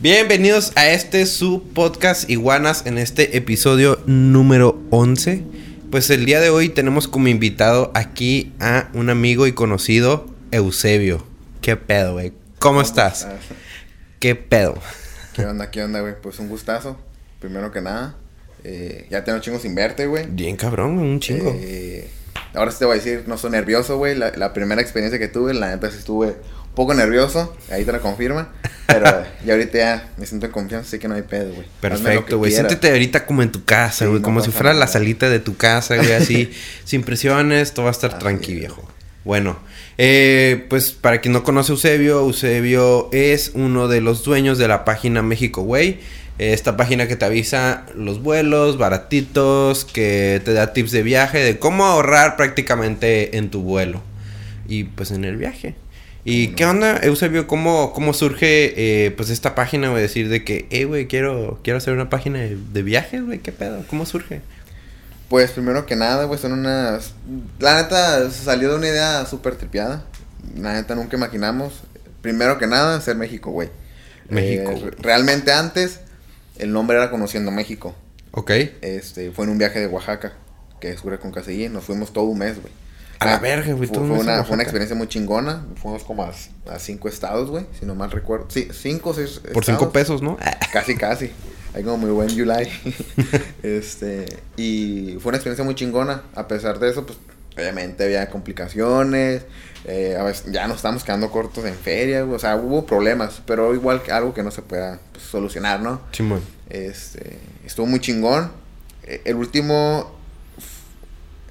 Bienvenidos a este su podcast Iguanas en este episodio número 11. Pues el día de hoy tenemos como invitado aquí a un amigo y conocido Eusebio. ¿Qué pedo, güey? ¿Cómo estás? ¿Qué pedo? ¿Qué onda, qué onda, güey? Pues un gustazo. Primero que nada. Eh, ya tengo chingos sin verte, güey. Bien cabrón, un chingo. Eh, ahora sí te voy a decir, no soy nervioso, güey. La, la primera experiencia que tuve, la neta sí estuve un poco nervioso. Ahí te lo confirma. Pero ya ahorita ya me siento en confianza, sé que no hay pedo, güey. Perfecto, güey. Siéntete ahorita como en tu casa, Sí, güey. no como si fuera la nada. salita de tu casa, güey. Así, sin presiones, todo va a estar Así tranqui, es. viejo. Bueno, eh, pues para quien no conoce a Eusebio, Eusebio es uno de los dueños de la página México Way. Eh, Esta página que te avisa los vuelos baratitos, que te da tips de viaje, de cómo ahorrar prácticamente en tu vuelo y pues en el viaje. ¿Y qué onda, Eusebio? ¿Cómo, cómo surge eh, pues esta página, güey? Decir de que, eh, güey, quiero, quiero hacer una página de, de viajes, güey, ¿qué pedo? ¿Cómo surge? Pues primero que nada, güey, son unas... La neta salió de una idea súper tripiada. La neta nunca imaginamos. Primero que nada, ser México, güey. México, Eh, realmente antes, el nombre era Conociendo México. ¿Ok? Este, fue en un viaje de Oaxaca, que es con Casillín. Nos fuimos todo un mes, güey. A la verga, güey, Fue, fue una, fue una experiencia muy chingona. Fuimos como a, a cinco estados, güey, si no mal recuerdo. Sí, cinco seis Por cinco pesos, ¿no? Casi, casi. Hay como muy buen July. este, y fue una experiencia muy chingona. A pesar de eso, pues, obviamente había complicaciones. eh, a veces ya nos estábamos quedando cortos en feria. O sea, hubo problemas, pero igual que algo que no se pueda pues, solucionar, ¿no? Chimón. Este, estuvo muy chingón. Eh, El último,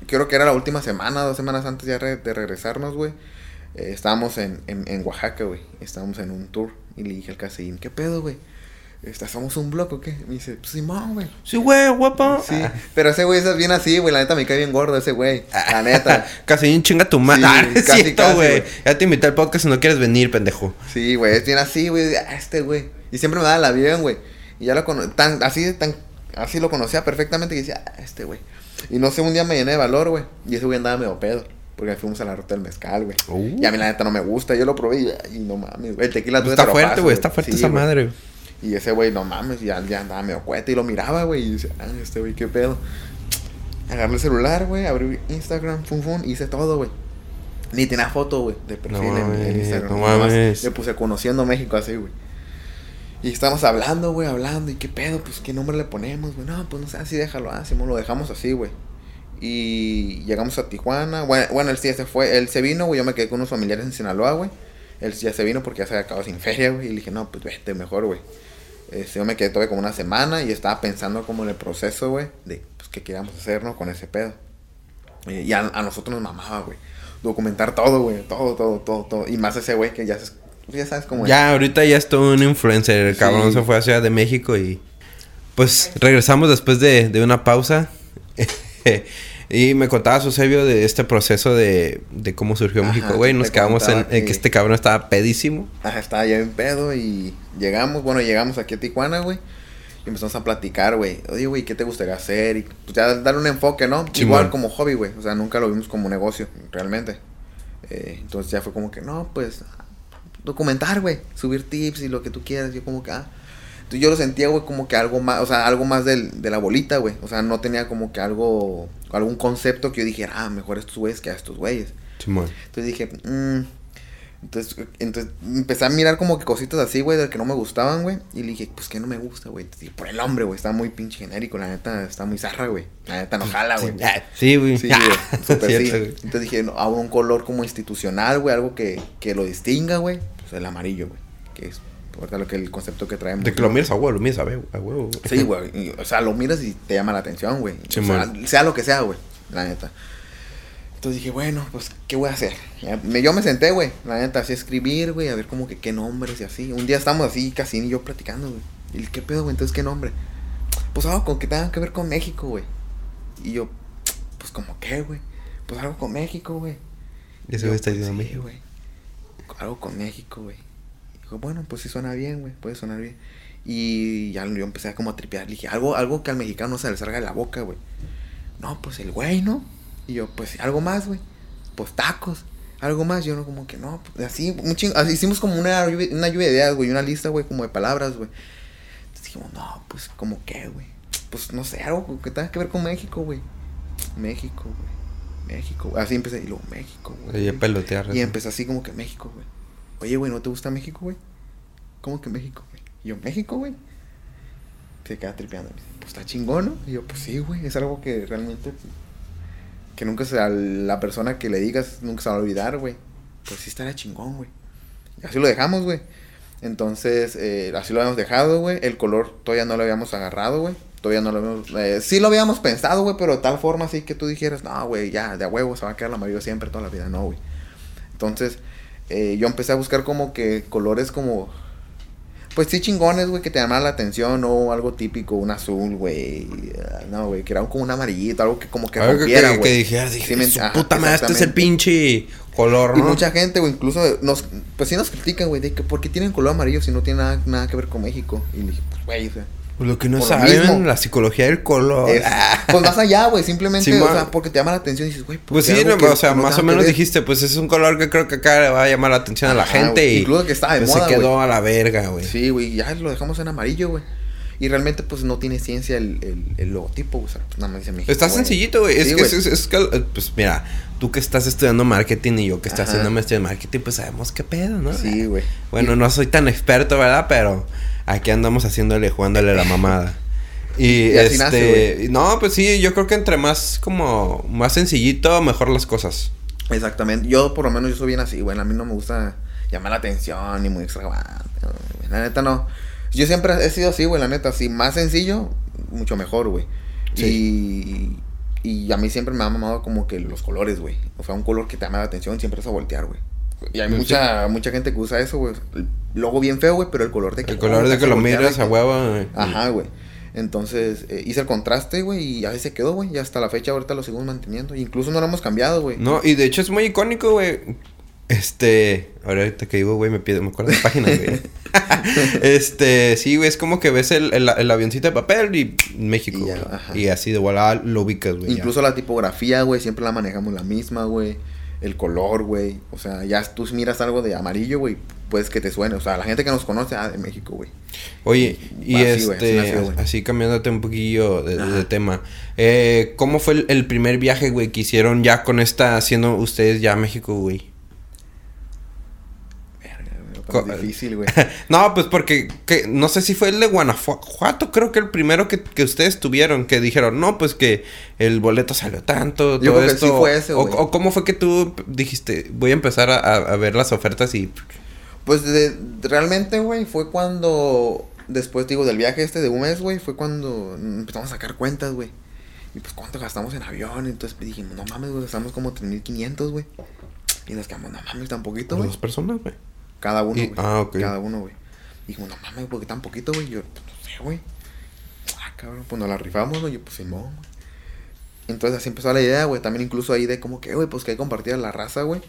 creo que era la última semana, dos semanas antes ya re- de regresarnos, güey. eh, estábamos en, en, en Oaxaca, güey. Estábamos en un tour. Y le dije al caseín, ¿qué pedo, güey? Este, ¿Somos un bloque o qué? Me dice, pues Simón, güey. Sí, güey, guapo. Sí, pero ese güey es bien así, güey. La neta me cae bien gordo ese güey. La neta. Casi un chinga tu madre. Sí, Ah, casi, casi, güey. güey. Ya te invité al podcast si no quieres venir, pendejo. Sí, güey, es bien así, güey. Ah, este, güey. Y siempre me daba la bien, güey. Y ya lo cono tan así, tan, así lo conocía perfectamente que decía, ah, este, güey. Y no sé, un día me llené de valor, güey. Y ese güey andaba medio pedo. Porque fuimos a la ruta del mezcal, güey. Uh. Y a mí la neta no me gusta. Yo lo probé y, no mames, güey. El tequila tuve Está te lo fuerte, güey. Está fuerte Sí, esa güey. madre. Y ese güey, no mames, ya, ya andaba medio cuete y lo miraba, güey. Y dice, ah, este güey, qué pedo. Agarré el celular, güey, abrí Instagram, fum, fum, hice todo, güey. Ni tenía foto, güey, de perfil en- en, mames, Instagram. no mames. Le puse conociendo México así, güey. Y estamos hablando, güey, hablando. ¿Y qué pedo? Pues, ¿qué nombre le ponemos, güey? No, pues no sé, así déjalo, así, lo dejamos así, güey. Y llegamos a Tijuana. Bueno, bueno, él sí ya se fue. Él se vino, güey. Yo me quedé con unos familiares en Sinaloa, güey. Él ya se vino porque ya se había acabado sin feria, güey. Y le dije, no, pues vete mejor, güey. Este, yo me quedé todavía como una semana y estaba pensando como en el proceso, güey, de pues, qué queríamos hacer, ¿no? Con ese pedo. Eh, y a, a nosotros nos mamaba, güey. Documentar todo, güey. Todo, todo, todo, todo. Y más ese güey que ya, se- ya sabes cómo es. Ya, ahorita ya es todo un influencer. El Sí. cabrón se fue a Ciudad de México y. Pues regresamos después de, de una pausa. y me contaba Eusebio de este proceso de, de cómo surgió Ajá, México, güey. Nos quedamos en, que este cabrón estaba pedísimo. Ajá, estaba ya en pedo y llegamos, bueno, llegamos aquí a Tijuana, güey. Y empezamos a platicar, güey. Oye, güey, ¿qué te gustaría hacer? Y pues ya darle un enfoque, ¿no? Igual como hobby, güey. O sea, nunca lo vimos como negocio, realmente. Eh, entonces ya fue como que, no, pues, documentar, güey. Subir tips y lo que tú quieras. Yo como que, ah. Entonces yo lo sentía, güey, como que algo más, o sea, algo más del, de la bolita, güey. O sea, no tenía como que algo, algún concepto que yo dijera, ah, mejor estos güeyes que a estos güeyes. Entonces dije, mmm. Entonces, entonces empecé a mirar como que cositas así, güey, de que no me gustaban, güey. Y le dije, pues que no me gusta, güey. Por el nombre, güey, está muy pinche genérico, la neta, está muy zarra, güey. La neta no jala, güey. Ah, Sí, güey. Sí, Ah, güey, súper sí. güey. Entonces dije, no, hago un color como institucional, güey, algo que, que lo distinga, güey. Pues el amarillo, güey. Que es ahorita lo que el concepto que traemos. De que lo miras a huevo, lo miras a huevo. Sí, güey. O sea, lo miras y te llama la atención, güey. Sí, o sea, lo que sea, güey. La neta. Entonces dije, bueno, pues, ¿qué voy a hacer? Me- yo me senté, güey. La neta, así a escribir, güey, a ver como que qué nombres y así. Un día estamos así, casi y yo platicando, güey. Y ¿qué pedo, güey? Entonces, ¿qué nombre? Pues algo con que tenga que ver con México, güey. Y yo, pues, ¿como qué, güey? Pues algo con México, güey. Yo, güey está pues, diciendo sí, México. güey. Algo con México, güey. Dijo, bueno, pues sí suena bien, güey, puede sonar bien. Y ya yo empecé a como a tripear. Le dije, algo, algo que al mexicano se le salga de la boca, güey. No, pues el güey, ¿no? Y yo, pues algo más, güey. Pues tacos. Algo más, yo no como que no, pues, así, un así hicimos como una, lluvia- una lluvia de ideas, güey, una lista, güey, como de palabras, güey. Entonces dijimos, no, pues como qué, güey. Pues no sé, algo que tenga que ver con México, güey. México, güey. México. Así empecé, y luego México, güey. Pelotear. Y empezó así como que México, güey. Oye, güey, ¿no te gusta México, güey? ¿Cómo que México, güey? Y yo, ¿México, güey? Se queda tripeando. Pues está chingón, ¿no? Y yo, pues sí, güey. Es algo que realmente. Que nunca se. La persona que le digas, nunca se va a olvidar, güey. Pues sí estará chingón, güey. Así lo dejamos, güey. Entonces, eh, así lo habíamos dejado, güey. El color todavía no lo habíamos agarrado, güey. Todavía no lo habíamos... eh, sí lo habíamos pensado, güey, pero de tal forma así que tú dijeras, no, güey, ya, de huevo se va a quedar el amarillo siempre, toda la vida. No, güey. Entonces, eh, yo empecé a buscar como que colores como... Pues sí chingones, güey, que te llamaran la atención, o algo típico, un azul, güey. ah, No, güey, que era como un amarillito, algo que como que Algo que, rompiera, que, güey. que dijeras, dije, Sí, su ajá, puta madre, este es el pinche color, Y ¿no? mucha gente, güey, incluso nos, pues sí nos critican, güey, de que por qué tienen color amarillo si no tiene nada, nada que ver con México. Y le dije, pues, güey, o sea, Lo que no saben, la psicología del color. es- pues más allá, güey, simplemente, Sí, o sea, porque te llama la atención y dices, güey, Pues ¿por qué sí, no, que o sea, no más o menos dijiste, pues es un color que creo que acá le va a llamar la atención a la gente güey, y incluso que está de pues, moda, se quedó a la verga, güey. Sí, güey, ya lo dejamos en amarillo, güey. Y realmente, pues, no tiene ciencia el, el, el logotipo, o sea, pues, nada más dice México, Está güey. sencillito, güey. Es que es, es- es que, pues mira, tú que estás estudiando marketing y yo que estoy Ajá. haciendo maestría en marketing, pues sabemos qué pedo, ¿no? Sí, güey. Bueno, Y- no soy tan experto, ¿verdad? Pero aquí andamos haciéndole, jugándole la mamada. Y, Y así este, nace, no, pues sí, yo creo que entre más como más sencillito, mejor las cosas. Exactamente. Yo, por lo menos, yo soy bien así, güey. A mí no me gusta llamar la atención ni muy extravagante. La neta, no. Yo siempre he sido así, güey, la neta. Así, más sencillo, mucho mejor, güey. Y, y a mí siempre me ha mamado como que los colores, güey. O sea, un color que te llama la atención siempre es a voltear, güey. Y hay mucha, mucha gente que usa eso, güey. Logo bien feo, güey, pero el color de que... El color de que lo miras a huevo. güey. Ajá, güey. Entonces, eh, hice el contraste, güey, y ahí se quedó, güey. Y hasta la fecha ahorita lo seguimos manteniendo. Incluso no lo hemos cambiado, güey. No, y de hecho es muy icónico, güey. Este, ahorita que digo, güey, me pido, me acuerdo de páginas, güey. este, sí, güey, es como que ves el, el, el avioncito de papel y México, Y ya. Y así de volada lo ubicas, güey. ya. Incluso la tipografía, güey, siempre la manejamos la misma, güey. El color, güey. O sea, ya tú miras algo de amarillo, güey, pues que te suene. O sea, la gente que nos conoce, ah, de México, güey. Oye, y Así, este, nació, güey. así cambiándote un poquillo de, tema. Eh, ¿Cómo fue el, el primer viaje, güey, que hicieron ya con esta, haciendo ustedes ya a México, güey? Co- difícil, güey. No, pues porque que, no sé si fue el de Guanajuato, creo que el primero que, que ustedes tuvieron, que dijeron, no, pues que el boleto salió tanto, Yo todo creo que esto. sí fue ese, o, güey. o cómo fue que tú dijiste, voy a empezar a, a- ver las ofertas y... Pues de- realmente, güey, fue cuando. Después, digo, del viaje este de un mes, güey, fue cuando empezamos a sacar cuentas, güey. Y pues, ¿cuánto gastamos en avión? Entonces dijimos, no mames, güey, gastamos como 3.500, güey. Y nos quedamos, no mames, tan poquito, güey. dos personas, güey. Cada uno, güey. ah, ok. Cada uno, güey. Y dijimos, no mames, ¿por qué tan poquito, güey? Yo, pues no sé, güey. Ah, cabrón, pues nos la rifamos, güey. Yo, pues Simón, güey. Entonces así empezó la idea, güey. También incluso ahí de como que, güey, pues que hay que compartir la raza, güey.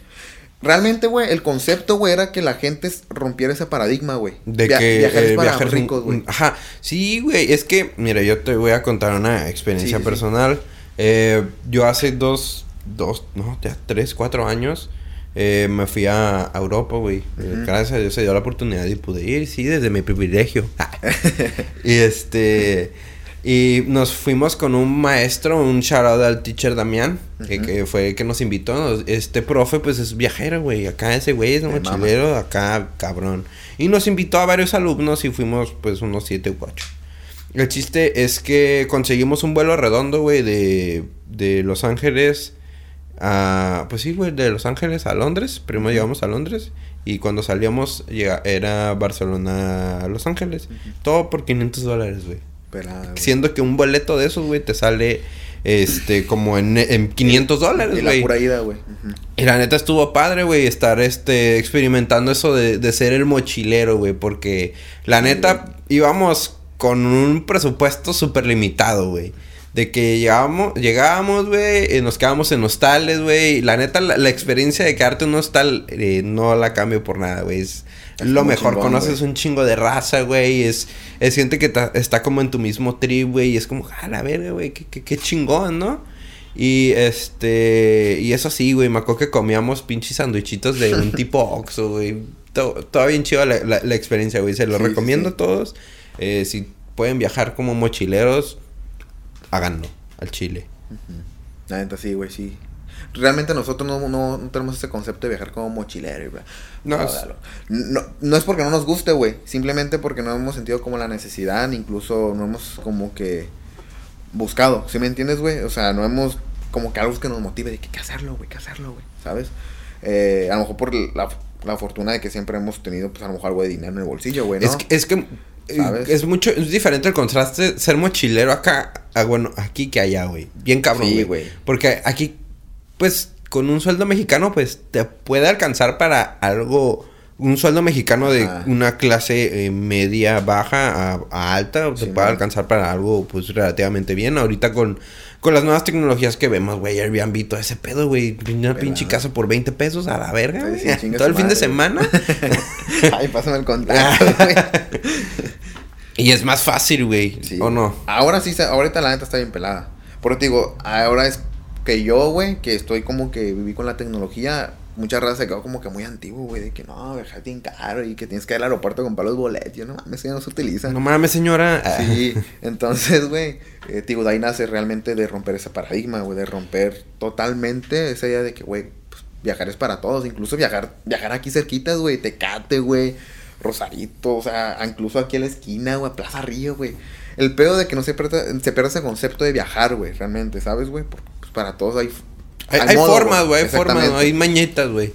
Realmente, güey, el concepto, güey, era que la gente rompiera ese paradigma, güey. De Via- que viajar es eh, para viajar ricos, güey. Ajá. Sí, güey. Es que, mira, yo te voy a contar una experiencia Sí, sí, sí. personal. Eh, yo hace dos, dos, no, ya tres, cuatro años. Eh, me fui a, Europa, güey. Eh. Gracias a Dios se dio la oportunidad y pude ir, sí, desde mi privilegio. y este. Y nos fuimos con un maestro, un shout out al teacher Damián, que, fue el que nos invitó. Este profe, pues es viajero, güey. Acá ese güey es un mama. mochilero, acá cabrón. Y nos invitó a varios alumnos y fuimos, pues, unos siete u ocho. El chiste es que conseguimos un vuelo redondo, güey, de, de Los Ángeles a... Pues sí, güey, de Los Ángeles a Londres. Primero llegamos a Londres y cuando salíamos llega, era Barcelona a Los Ángeles. Todo por 500 dólares, güey. Siendo que un boleto de esos, güey, te sale este como en, en 500 dólares, güey. pura ida, güey. Y la neta estuvo padre, güey, estar este experimentando eso de, de ser el mochilero, güey, porque la neta íbamos con un presupuesto súper limitado, güey. De que llegábamos, llegábamos, güey, nos quedábamos en hostales, güey. La neta, la, la experiencia de quedarte en un hostal eh, no la cambio por nada, güey. Es Es lo mejor, chingón, conoces un chingo de raza, güey. Es, es gente que ta- está como en tu mismo trip, güey. Y es como, a la verga, güey, qué, qué, qué chingón, ¿no? Y este, y eso sí, güey, me acuerdo que comíamos pinches sandwichitos de un tipo Oxxo, güey. Todo, todo bien chido la, la- la experiencia, güey. Se lo sí, recomiendo sí. a todos. Eh, si pueden viajar como mochileros, háganlo al Chile. La neta, sí, güey, sí. Realmente nosotros no, no, no tenemos ese concepto de viajar como mochilero, güey. No, No, es- no, no es porque no nos guste, güey. Simplemente porque no hemos sentido como la necesidad, incluso no hemos como que buscado. ¿Sí me entiendes, güey? O sea, no hemos como que algo que nos motive de que hay que hacerlo, güey, que hacerlo, güey, ¿sabes? Eh, a lo mejor por la, la fortuna de que siempre hemos tenido, pues a lo mejor algo de dinero en el bolsillo, güey, ¿no? Es que, es que ¿Sabes? es mucho, es diferente el contraste ser mochilero acá, a, bueno, aquí que allá, güey. Bien cabrón, Sí, güey. Porque aquí, pues, con un sueldo mexicano, pues, te puede alcanzar para algo, un sueldo mexicano de una clase eh, media, baja a, a alta, te Sí, puede man. alcanzar para algo, pues, relativamente bien. Ahorita con, con las nuevas tecnologías que vemos, güey, Airbnb, todo ese pedo, güey. Una pinche casa por 20 pesos a la verga, güey. sí, Todo el fin de semana. Ay, pásame el contacto, güey. y es más fácil, güey. Sí. ¿O no? Ahora sí, se- ahorita la neta está bien pelada. Por eso te digo, ahora es que yo, güey, que estoy como que viví con la tecnología, muchas razas se quedó como que muy antiguo, güey, de que no, viajar bien caro y que tienes que ir al aeropuerto a comprar los boletos. Yo, no mames, ya no se utiliza. No mames, señora. Sí, entonces, güey, eh, digo, de ahí nace realmente de romper ese paradigma, güey, de romper totalmente esa idea de que, güey, pues, viajar es para todos, incluso viajar, viajar aquí cerquitas, güey, Tecate, güey, Rosarito, o sea, incluso aquí a la esquina, güey, Plaza Río, güey. El pedo de que no se pierda, se pierda ese concepto de viajar, güey, realmente, ¿sabes, güey? Pues, para todos hay... Hay, hay modo, formas, güey, hay formas, hay mañetas, güey.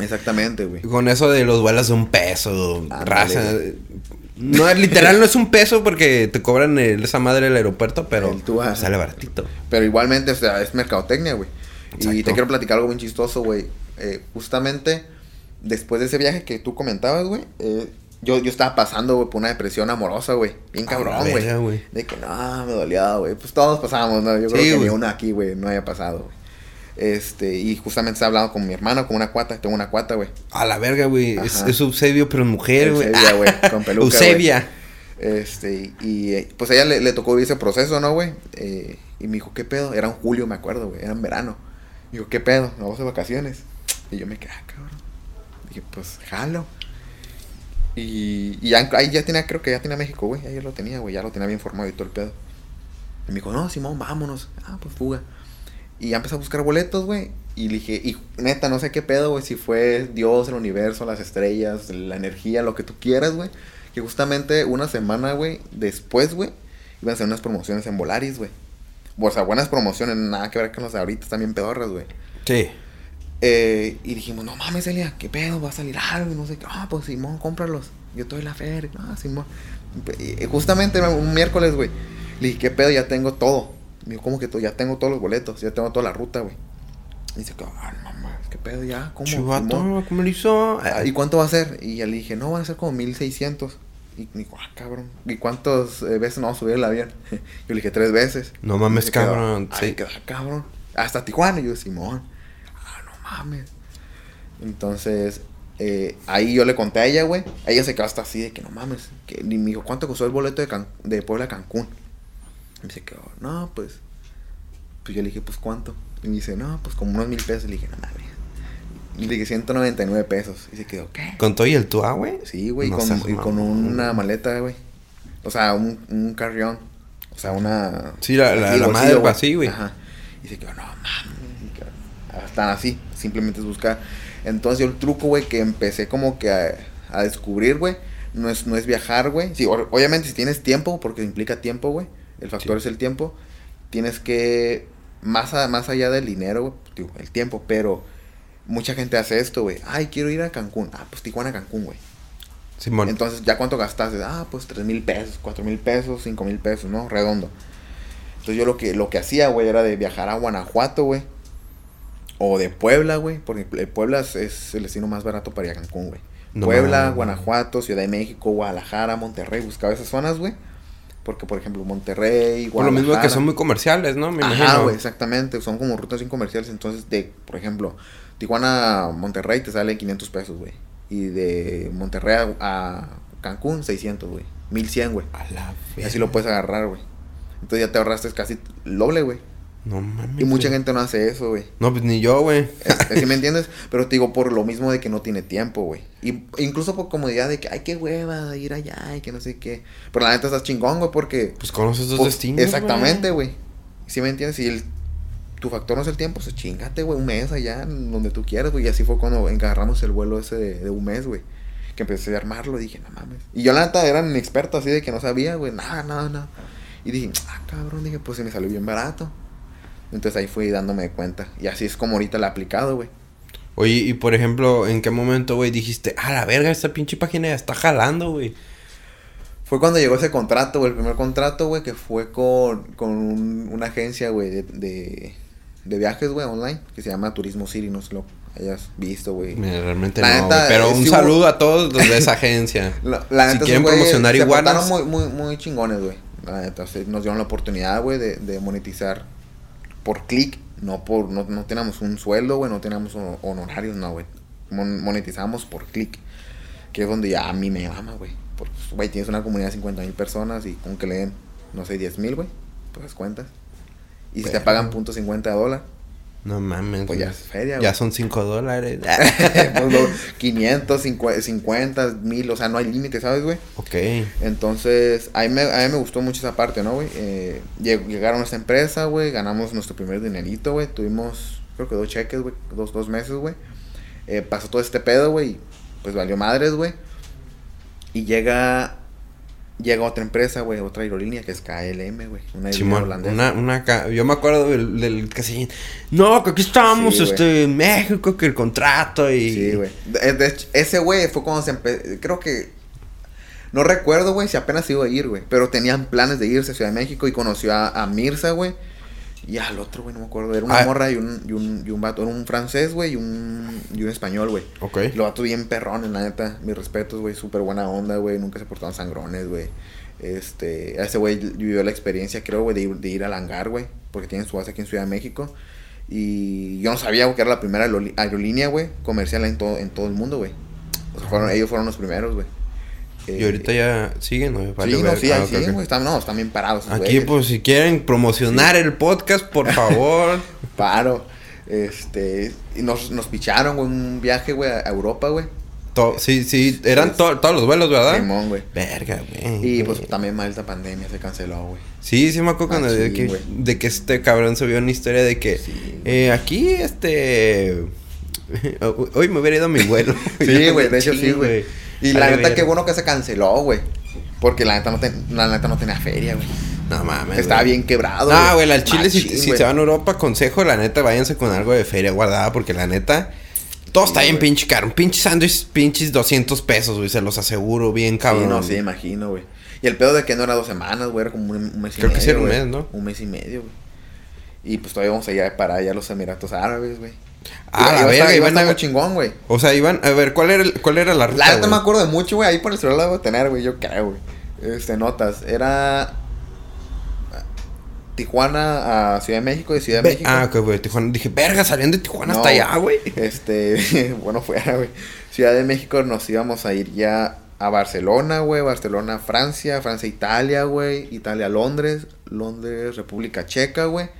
Exactamente, güey. Con eso de los vuelos de un peso, raza. güey. No, literal no es un peso porque te cobran el- esa madre del aeropuerto, pero sale baratito. Pero igualmente, o sea, es mercadotecnia, güey. Y te quiero platicar algo bien chistoso, güey. Eh, justamente después de ese viaje que tú comentabas, güey, eh, yo, yo estaba pasando, güey, por una depresión amorosa, güey. Bien cabrón, güey. De que no, me dolía, güey. Pues todos pasamos, ¿no? Yo creo que ni güey. uno aquí, güey, no haya pasado, güey. Este, y justamente estaba hablando con mi hermano, con una cuata, tengo una cuata, güey. A la verga, güey. Es, es Eusebio, pero mujer, güey. Eusebia, güey, con peluca, Eusebia. Este, y eh, pues a ella le, le tocó vivir ese proceso, ¿no, güey? Eh, y me dijo, ¿qué pedo? Era en julio, me acuerdo, güey, era en verano. Me dijo, ¿qué pedo? Nos vamos de vacaciones. Y yo me quedé, ah, cabrón. Dije, pues, jalo. Y, y ya, ahí ya tenía, creo que ya tenía México, güey. Ahí ya lo tenía, güey, ya lo tenía bien formado y todo el pedo. Y me dijo, no, Simón, vámonos. Ah, pues fuga. Y ya empecé a buscar boletos, güey. Y dije, y neta, no sé qué pedo, güey, si fue Dios, el universo, las estrellas, la energía, lo que tú quieras, güey. Que justamente una semana, güey, después, güey, iban a hacer unas promociones en Volaris, güey. O sea, buenas promociones, nada que ver con las ahorita, también pedorras, güey. Sí. Eh, y dijimos, no mames, Elia, ¿qué pedo? Va a salir algo y no sé qué. Ah, pues Simón, cómpralos. Yo te doy la feria. Ah, Simón. Y, justamente un miércoles, güey. Le dije, ¿qué pedo? Ya tengo todo. Me dijo, ¿cómo que? Ya tengo todos los boletos, ya tengo toda la ruta, güey. Y dice, ah, mames, ¿qué pedo ya? ¿Cómo? Chivato, ¿cómo lo hizo? Ah, ¿Y cuánto va a ser? Y ya le dije, no, van a ser como 1600. Y me dijo, ah, cabrón. ¿Y cuántas eh, veces no vamos a subir el avión? Yo le dije, tres veces. No mames, Y quedó, cabrón, Ay, sí. quedó, cabrón. Hasta Tijuana. Y yo, Simón. Ah, no mames. Entonces, eh, ahí yo le conté a ella, güey. Ella se quedó hasta así de que no mames. Que, y me dijo, ¿cuánto costó el boleto de, Can- de Puebla a Cancún? Y me se quedó, no, pues. Pues yo le dije, pues cuánto. Y me dice, no, pues como unos mil pesos. Le dije, no mames. Y le dije, 199 pesos. Y se quedó, ¿qué? ¿Con todo y el tua, güey? Sí, güey, No con, seas y con una güey. maleta, güey. O sea, un, un carrión. O sea, una... Sí, la- la- así, la madre, así, güey. Ajá. Y se quedó, no mames. que- Están así, simplemente es buscar. Entonces yo el truco, güey, que empecé como que a, a descubrir, güey, no es, no es viajar, güey. Sí, obviamente si tienes tiempo, porque implica tiempo, güey. El factor es el tiempo. Tienes que, más, a- más allá del dinero, digo, el tiempo, pero mucha gente hace esto, güey. Ay, quiero ir a Cancún. Ah, pues Tijuana, Cancún, güey. Simón. Entonces, ¿ya cuánto gastaste? Ah, pues tres mil pesos, cuatro mil pesos, cinco mil pesos, ¿no? Redondo. Entonces yo lo que, lo que hacía, güey, era de viajar a Guanajuato, güey. O de Puebla, güey. Porque Puebla es, el destino más barato para ir a Cancún, güey. No Puebla. Guanajuato, Ciudad de México, Guadalajara, Monterrey. Buscaba esas zonas, güey. Porque, por ejemplo, Monterrey, Por lo mismo que Guadalajara. son muy comerciales, ¿no? Me Ajá, güey, exactamente. Son como rutas bien comerciales. Entonces, de, por ejemplo, Tijuana, Monterrey te sale 500 pesos, güey. Y de Monterrey a, a Cancún, 600, güey. 1100, güey. A la Y así lo puedes agarrar, güey. Entonces ya te ahorraste casi el doble, güey. No mames. Y mucha güey. gente no hace eso, güey. No, pues ni yo, güey. ¿Sí me entiendes? Pero te digo, por lo mismo de que no tiene tiempo, güey. Y incluso por comodidad de que, ay, qué hueva ir allá y que no sé qué. Pero la neta estás chingón, güey, porque... Pues conoces dos pues, destinos. Exactamente, güey. ¿Sí me entiendes? Si el, tu factor no es el tiempo, pues chingate, güey, un mes allá, donde tú quieras, güey. Y así fue cuando agarramos el vuelo ese de, de un mes, güey. Que empecé a armarlo y dije, no mames. Y yo la neta era un experto así de que no sabía, güey, nada, nada, nada. Y dije, ah, cabrón, dije, pues se me salió bien barato. Entonces ahí fui dándome cuenta. Y así es como ahorita la he aplicado, güey. Oye, y por ejemplo, ¿en qué momento, güey, dijiste, a la verga, esta pinche página ya está jalando, güey? Fue cuando llegó ese contrato, güey, el primer contrato, güey, que fue con, con un- una agencia, güey, de, de, de viajes, güey, online, que se llama Turismo City, no sé lo hayas visto, güey. Realmente La no, neta. Pero eh, un sí saludo a todos los de esa agencia. La, la Si neta, quieren promocionar se portaron muy, muy, muy chingones, güey. La neta, o sea, nos dieron la oportunidad, güey, de, de monetizar por clic, no por, no, no teníamos un sueldo, güey, no teníamos hon- honorarios, no, güey. Mon- monetizamos por clic, que es donde ya a mí me llama, güey. Porque, güey, tienes una comunidad de 50 mil personas y con que le den, no sé, 10 mil, güey, pues das cuentas. Y si te pagan punto .50 dólares, No mames, pues ya es feria, güey. Ya son 5 dólares. Pues, lo- 500, 50, 50, 1000, o sea, no hay límite, ¿sabes, güey? ok. Entonces, a mí, me, a mí me gustó mucho esa parte, ¿no, güey? Eh, lleg- llegaron a esta empresa, güey, ganamos nuestro primer dinerito, güey. Tuvimos, creo que dos cheques, güey, dos, dos meses, güey. Eh, pasó todo este pedo, güey, pues valió madres, güey. Y llega, llega otra empresa, güey, otra aerolínea que es KLM, güey. Una aerolínea Simón, holandesa. una, una, yo me acuerdo del, del no, que aquí estábamos, Sí, este, en México, que el contrato y... Sí, güey. Ese güey fue cuando se empezó. Creo que. No recuerdo, güey, si apenas iba a ir, güey. Pero tenían planes de irse a Ciudad de México y conoció a, a Mirza, güey. Y al otro, güey, no me acuerdo. Era una Ah. morra y un, y, un, y un vato. Era un francés, güey, y un, y un español, güey. Ok. Los vatos bien perrones, la neta. Mis respetos, güey. Súper buena onda, güey. Nunca se portaban sangrones, güey. Este, ese güey vivió la experiencia, creo, güey, de, ir- de ir al hangar, güey. Porque tienen su base aquí en Ciudad de México. Y yo no sabía, güey, que era la primera aerolínea, güey, comercial en todo, en todo el mundo, güey. O sea, fueron, ellos fueron los primeros, güey. Y ahorita ya siguen, ¿no? Vale sí, no, ver- sí, ah, siguen, ok. güey. Están, no, están bien parados. Aquí, güeyes. pues, si quieren promocionar el podcast, por favor. Paro. Este, y nos, nos picharon, güey, un viaje, güey, a Europa, güey. To- sí, sí, eran to- todos los vuelos, ¿verdad? Simón, güey. Verga, güey. Y pues también mal esta pandemia se canceló, güey. Sí, sí me acuerdo cuando- de, Machín, que, de que este cabrón subió una historia de que Sí. eh, aquí este hoy me hubiera ido a mi vuelo. Sí, güey, de hecho sí, güey. Y la neta, qué bueno que se canceló, güey. Porque la neta no, ten- la neta no tenía feria, güey. No mames. Estaba güey. bien quebrado. No, güey, al chile, si, Machín, si se van a Europa, consejo, la neta, váyanse con algo de feria guardada, porque la neta, todo está bien pinche caro. Un pinche sándwich, pinches 200 pesos, güey, se los aseguro, bien cabrón. Sí, no, sí, imagino, güey. Y el pedo de que no era dos semanas, güey, era como un, un mes y Creo que medio. sí era un mes, ¿no? Un mes y medio, güey. Y pues todavía vamos a ir para allá a los Emiratos Árabes, güey. Ah, la verga, iban a- muy chingón, güey. O sea, iban, a ver, ¿cuál era, el- cuál era la ruta, La güey? me acuerdo de mucho, güey. Ahí por el celular la debo tener, güey. Yo creo, güey. Este, notas. Era. Tijuana a Ciudad de México, de Ciudad de México. Ah, ok, güey, Tijuana. Dije, verga, salían de Tijuana No, hasta allá, güey. Este, bueno, fuera, güey. Ciudad de México nos íbamos a ir ya a Barcelona, güey. Barcelona, Francia. Francia, Italia, güey. Italia, Londres. Londres, República Checa, güey.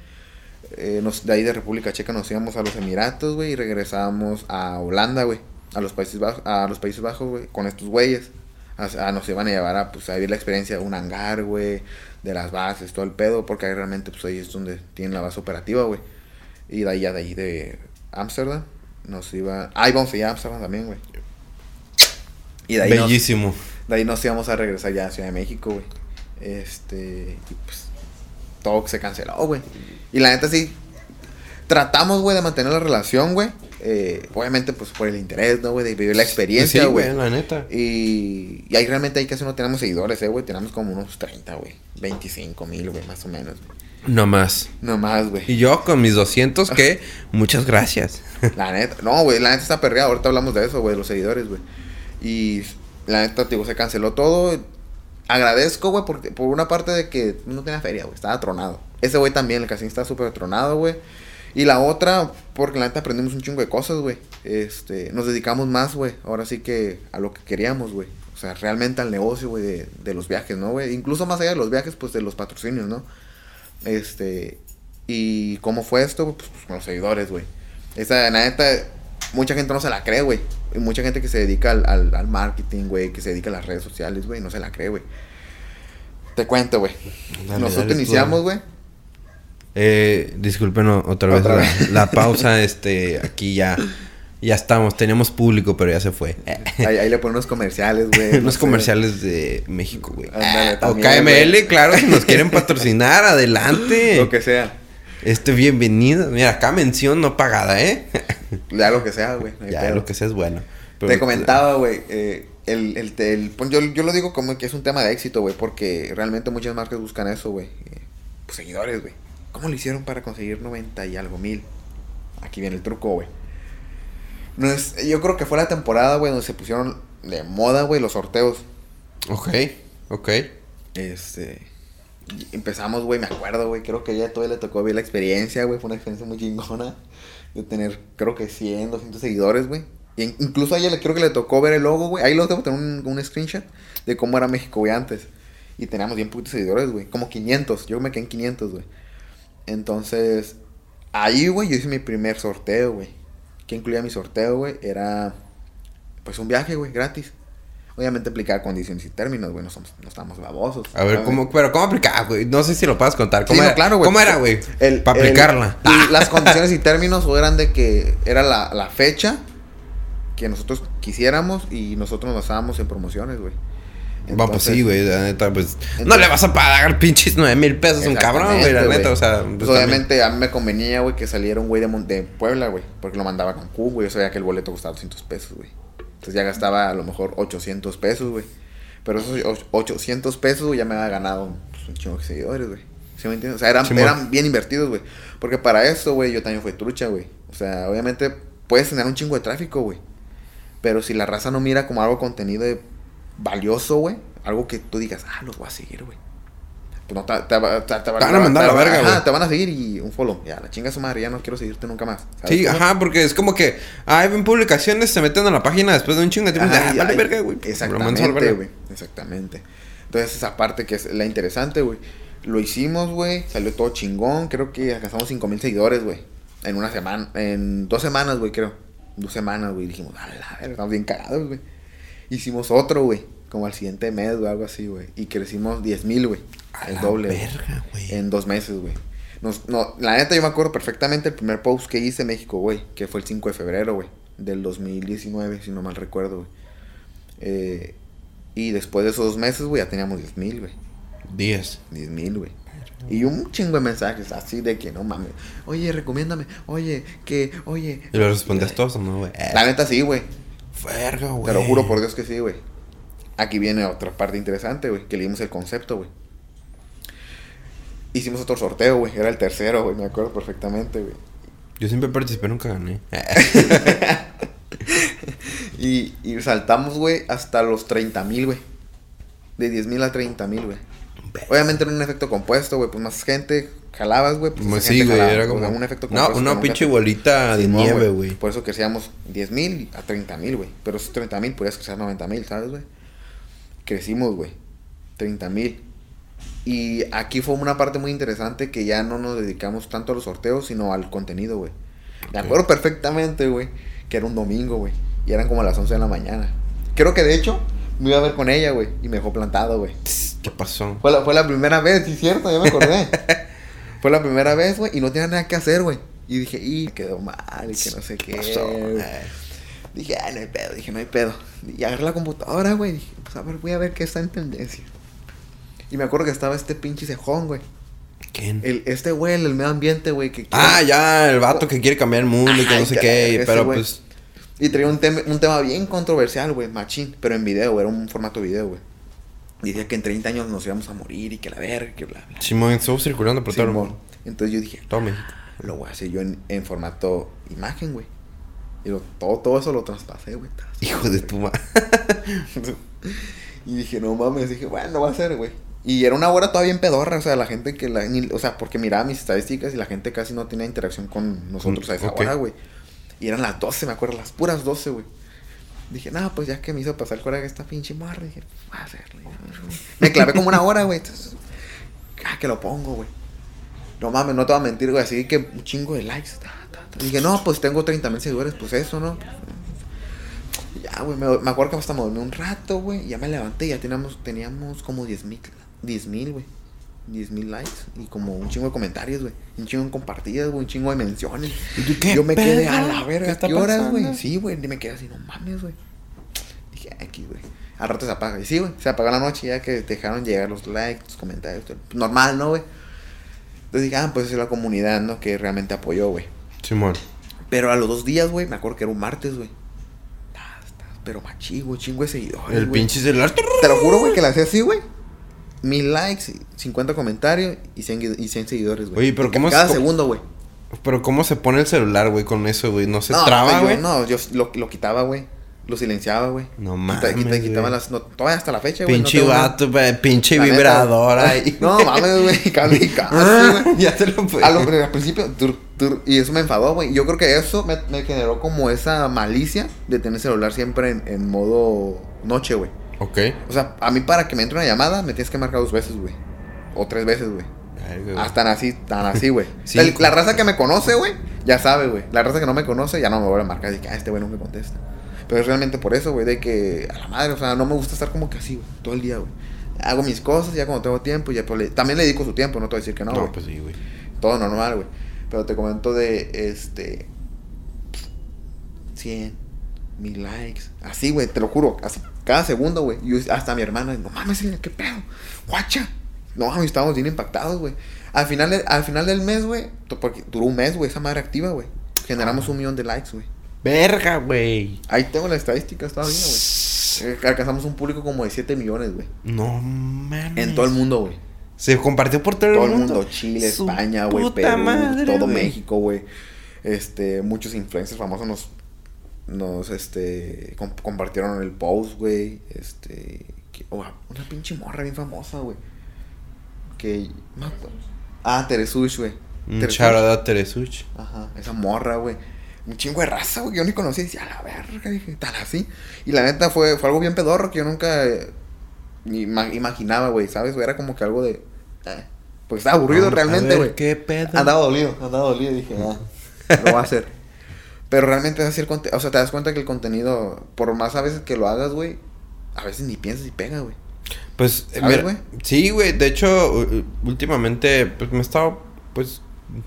Eh, nos, de ahí de República Checa nos íbamos a los Emiratos, güey. Y regresábamos a Holanda, güey. A los Países Bajos, a los Países Bajos, güey. Con estos güeyes. A- a- nos iban a llevar a, pues, a vivir la experiencia de un hangar, güey. De las bases, todo el pedo. Porque ahí realmente, pues ahí es donde tienen la base operativa, güey. Y de ahí ya de ahí de Ámsterdam nos iba. Ah, íbamos a ir a Ámsterdam también, güey. Y de ahí, nos, Bellísimo. de ahí nos íbamos a regresar ya a Ciudad de México, güey. Este. Y pues. Todo se canceló, güey. Y la neta sí. Tratamos, güey, de mantener la relación, güey. Eh, obviamente, pues por el interés, ¿no, güey? De vivir la experiencia, Sí, güey. güey, la neta. Y, y ahí realmente ahí casi no tenemos seguidores, eh, güey. Tenemos como unos 30, güey. 25 mil, güey, más o menos. güey. No más. No más, güey. Y yo con mis 200, que muchas gracias. La neta, no, güey, la neta está perreada. Ahorita hablamos de eso, güey, de los seguidores, güey. Y la neta, digo, se canceló todo. Agradezco, güey, porque por una parte de que no tenía feria, güey, estaba tronado. Ese güey también, el casino está súper tronado, güey. Y la otra, porque la neta aprendimos un chingo de cosas, güey. Este, nos dedicamos más, güey. Ahora sí que a lo que queríamos, güey. O sea, realmente al negocio, güey, de, de los viajes, ¿no, güey? Incluso más allá de los viajes, pues de los patrocinios, ¿no? Este, y cómo fue esto, pues, con los seguidores, güey. Esa, la neta, mucha gente no se la cree, güey. Y mucha gente que se dedica al, al, al marketing, güey, que se dedica a las redes sociales, güey, no se la cree, güey. Te cuento, güey. Nosotros dale, iniciamos, güey. Eh, disculpen otra vez, Otra la, vez. la pausa, este, aquí ya, ya estamos, teníamos público, pero ya se fue. Ahí, ahí le ponen unos comerciales, güey. no Unos sé. comerciales de México, güey. O KML, claro, si nos quieren patrocinar, adelante. Lo que sea. Este, bienvenido. Mira, acá mención no pagada, ¿eh? Ya lo que sea, güey. no ya, pedo. lo que sea es bueno. Pero- Te comentaba, güey, eh, el, el, el- pues yo, yo lo digo como que es un tema de éxito, güey, porque realmente muchas marcas buscan eso, güey. eh, Pues seguidores, güey. ¿Cómo lo hicieron para conseguir 90 y algo mil? Aquí viene el truco, güey. No es, yo creo que fue la temporada, güey, donde se pusieron de moda, güey, los sorteos. Ok, ok. Este. Empezamos, güey, me acuerdo, güey. Creo que ella todavía le tocó ver la experiencia, güey. Fue una experiencia muy chingona. De tener, creo que 100, 200 seguidores, güey. In- incluso a ella creo que le tocó ver el logo, güey. Ahí lo tengo, tener un, un screenshot de cómo era México, güey, antes. Y teníamos bien poquitos seguidores, güey. Como 500. Yo me quedé en 500, güey. Entonces, ahí, güey, yo hice mi primer sorteo, güey. ¿Qué incluía mi sorteo, güey? Era, pues, un viaje, güey, gratis. Obviamente aplicaba condiciones y términos, güey. No, somos, no estamos babosos. A ver. ¿cómo, pero ¿cómo aplicaba, güey? No sé si lo puedes contar. Sí, ¿Cómo, no, era, claro, güey. ¿Cómo era, güey? Para aplicarla. las condiciones y términos eran de que era la, la fecha que nosotros quisiéramos y nosotros nos basábamos en promociones, güey. Va, pues Entonces, sí, güey, la neta, pues... no entonces- le vas a pagar pinches nueve mil pesos a un cabrón, güey, la neta, o sea... Pues, pues, obviamente a mí me convenía, güey, que saliera un güey de, de Puebla, güey. Porque lo mandaba a Cancún, güey. Yo sabía que el boleto costaba 200 pesos, güey. Entonces ya gastaba a lo mejor 800 pesos, güey. Pero esos och- 800 pesos, güey, ya me había ganado pues, un chingo de seguidores, güey. ¿Sí me entiendes? O sea, eran, eran bien invertidos, güey. Porque para eso, güey, yo también fui trucha, güey. O sea, obviamente puedes tener un chingo de tráfico, güey. Pero si la raza no mira como algo contenido de- valioso, güey. Algo que tú digas, ah, los voy a seguir, güey. Pues no, te, te, te, te Te van a mandar a la verga, güey. te van a seguir y un follow. Ya, la chinga su madre, ya no quiero seguirte nunca más. ¿sabes Sí, cómo? ajá, porque es como que... Ay, ven publicaciones, se meten a la página después de un chingo de tiempo. Ajá, Ah, vale verga, güey. La Exactamente, güey. Exactamente. Entonces, esa parte que es la interesante, güey. Lo hicimos, güey. Salió todo chingón. Creo que alcanzamos 5 mil seguidores, güey. En una semana. En dos semanas, güey, creo. Dos semanas, güey. Dijimos, a la verga, estamos bien cagados, güey. Hicimos otro, güey. Como al siguiente mes, güey, algo así, güey. Y crecimos 10 mil, güey. El doble. güey. verga, güey. En dos meses, güey. Nos- no, la neta, yo me acuerdo perfectamente el primer post que hice en México, güey. Que fue el 5 de febrero, güey. Del 2019, si no mal recuerdo, güey. Eh, y después de esos dos meses, güey, ya teníamos 10 mil, güey. 10. 10 mil, güey. Y un chingo de mensajes así de que no mames. Oye, recomiéndame. Oye, que, oye. ¿Y lo respondes todos o no, güey? La neta sí, güey. Verga, güey. Te lo juro por Dios que sí, güey. Aquí viene otra parte interesante, güey. Que leímos el concepto, güey. Hicimos otro sorteo, güey. Era el tercero, güey. Me acuerdo perfectamente, güey. Yo siempre participé, nunca gané. Y, y saltamos, güey, hasta los 30 mil, güey. De 10 mil a 30 mil, güey. Obviamente era un efecto compuesto, güey. Pues más gente jalabas, güey. Pues Pues sí, güey, era como... un efecto No, una pinche bolita de nieve, güey. Por eso crecíamos 10 mil a 30 mil, güey. Pero esos 30 mil podías crecer a 90 mil, ¿sabes, güey? Crecimos, güey. 30 mil. Y aquí fue una parte muy interesante que ya no nos dedicamos tanto a los sorteos, sino al contenido, güey. Me Ok. acuerdo perfectamente, güey, que era un domingo, güey. Y eran como las 11 de la mañana. Creo que de hecho me iba a ver con ella, güey. Y me dejó plantado, güey. ¿Qué pasó? Fue la, fue la primera vez, sí, cierto, ya me acordé. fue la primera vez, güey, y no tenía nada que hacer, güey. Y dije, y quedó mal, y que no sé qué. Dije, ay, no hay pedo, dije, no hay pedo. Y agarré la computadora, güey. Dije, pues a ver, voy a ver qué está en tendencia. Y me acuerdo que estaba este pinche cejón, güey. ¿Quién? El, este güey, el, el medio ambiente, güey, que Ah, ya, el vato que quiere cambiar el mundo y que no sé qué Pero güey. pues. Y traía un, tema un tema bien controversial, güey, machín. Pero en video, güey, era un formato video, güey. Decía que en 30 años nos íbamos a morir y que la verga, que bla, bla. Simón estuvo circulando por todo Simón. Entonces yo dije, Todo México. lo voy a hacer yo en, en formato imagen, güey. Y lo- todo, todo eso lo traspasé, güey. Hijo de tu madre. y dije, no mames, dije, bueno, voy a hacer, güey. Y era una hora todavía bien pedorra, o sea, la gente que la, ni- o sea, porque miraba mis estadísticas y la gente casi no tenía interacción con nosotros a esa hora, güey. Y eran las 12, me acuerdo, las puras 12, güey. Dije, no, pues ya que me hizo pasar el coraje esta pinche morra, dije, voy a hacerle. Me clavé como una hora, güey. Ah, que lo pongo, güey. No mames, no te voy a mentir, güey. Así que un chingo de likes. ta. Dije, no, pues tengo 30 mil seguidores, pues eso, ¿no? Ya, güey, me, me acuerdo que hasta me dormí un rato, güey. Ya me levanté y ya teníamos, teníamos como 10 mil, 10 mil, güey. 10 mil likes y como un chingo de comentarios, güey. Un chingo de compartidas, güey. Un chingo de menciones. ¿Y tú qué Yo me quedé pedo? a la ¿Qué verga. está ¿Qué horas, güey? Sí, güey. Y me quedé así, no mames, güey. Dije, aquí, güey. Al rato se apaga. Y sí, güey. Se apagó la noche ya que dejaron llegar los likes, los comentarios. todo. Normal, ¿no, güey? Entonces dije, ah, pues es la comunidad, ¿no? Que realmente apoyó, güey. Simón. Pero a los dos días, güey, me acuerdo que era un martes, güey. Ah, Pero machi, güey, chingo de seguidores. El güey. pinche celular. Te lo juro, güey, que la hacía así, güey. Mil likes, 50 comentarios y 100, gui- y 100 seguidores, güey. Oye, pero ¿cómo Cada segundo, güey. Pero ¿cómo se pone el celular, güey, con eso, güey? ¿No se no, traba, güey? No, yo lo, lo quitaba, güey. Lo silenciaba, güey. No Quita- quita- mames, quitaba las. No, todavía hasta la fecha, güey. Pinche no vato, güey, pinche La neta. vibrador ahí. No mames, güey. Casi, casi, güey. ya te lo puedes. A lo- al principio, tur, tur, y eso me enfadó, güey. Yo creo que eso me, me generó como esa malicia de tener celular siempre en, en modo noche, güey. Ok. O sea, a mí para que me entre una llamada me tienes que marcar dos veces, güey. O tres veces, güey. Hasta así, tan así, güey. Sí, la raza que me conoce, güey, ya sabe, güey. La raza que no me conoce ya no me vuelve a marcar. Dice, ah, este güey no me contesta. Pero es realmente por eso, güey, de que a la madre, o sea, no me gusta estar como que así, güey, todo el día, güey. Hago mis cosas ya cuando tengo tiempo, ya pues, le- también le dedico su tiempo, no te voy a decir que no, No, pues sí, güey. Todo normal, güey. Pero te comento de, este, 100, mil likes. Así, güey, te lo juro. Así, cada segundo, güey. Y hasta mi hermana, no mames, qué pedo. Guacha. No, estábamos bien impactados, güey. Al final, de- al final del mes, güey, porque duró un mes, güey, esa madre activa, güey. Generamos un millón de likes, güey. Verga, güey. Ahí tengo las estadísticas todavía, güey. Alcanzamos un público como de 7 millones, güey. No mames. En todo el mundo, güey. Se compartió por todo, todo el mundo. Chile, Su España, güey, Perú, madre, todo. México, güey. Este, muchos influencers famosos nos, nos, este, com- compartieron el post, güey. Este, que- oh, una pinche morra bien famosa, güey. Que, ah, Teresush, güey. Un Teresush. shout out a Teresuch. Ajá, esa morra, güey. Un chingo de raza, güey, que yo ni conocía. Y decía, a la verga, dije, tal así. Y la neta fue, fue algo bien pedorro que yo nunca eh, ni ima- imaginaba, güey, ¿sabes? Era como que algo de. eh, pues estaba aburrido realmente, güey. ¿Qué pedo? Andaba dolido, andaba dolido. Dije, ah, lo voy a hacer. Pero realmente es así el contenido. O sea, te das cuenta que el contenido, por más a veces que lo hagas, güey, a veces ni piensas y pega, güey. Pues, eh, ¿Sabes, mira, güey? sí, güey. De hecho, últimamente, pues me he estado, pues,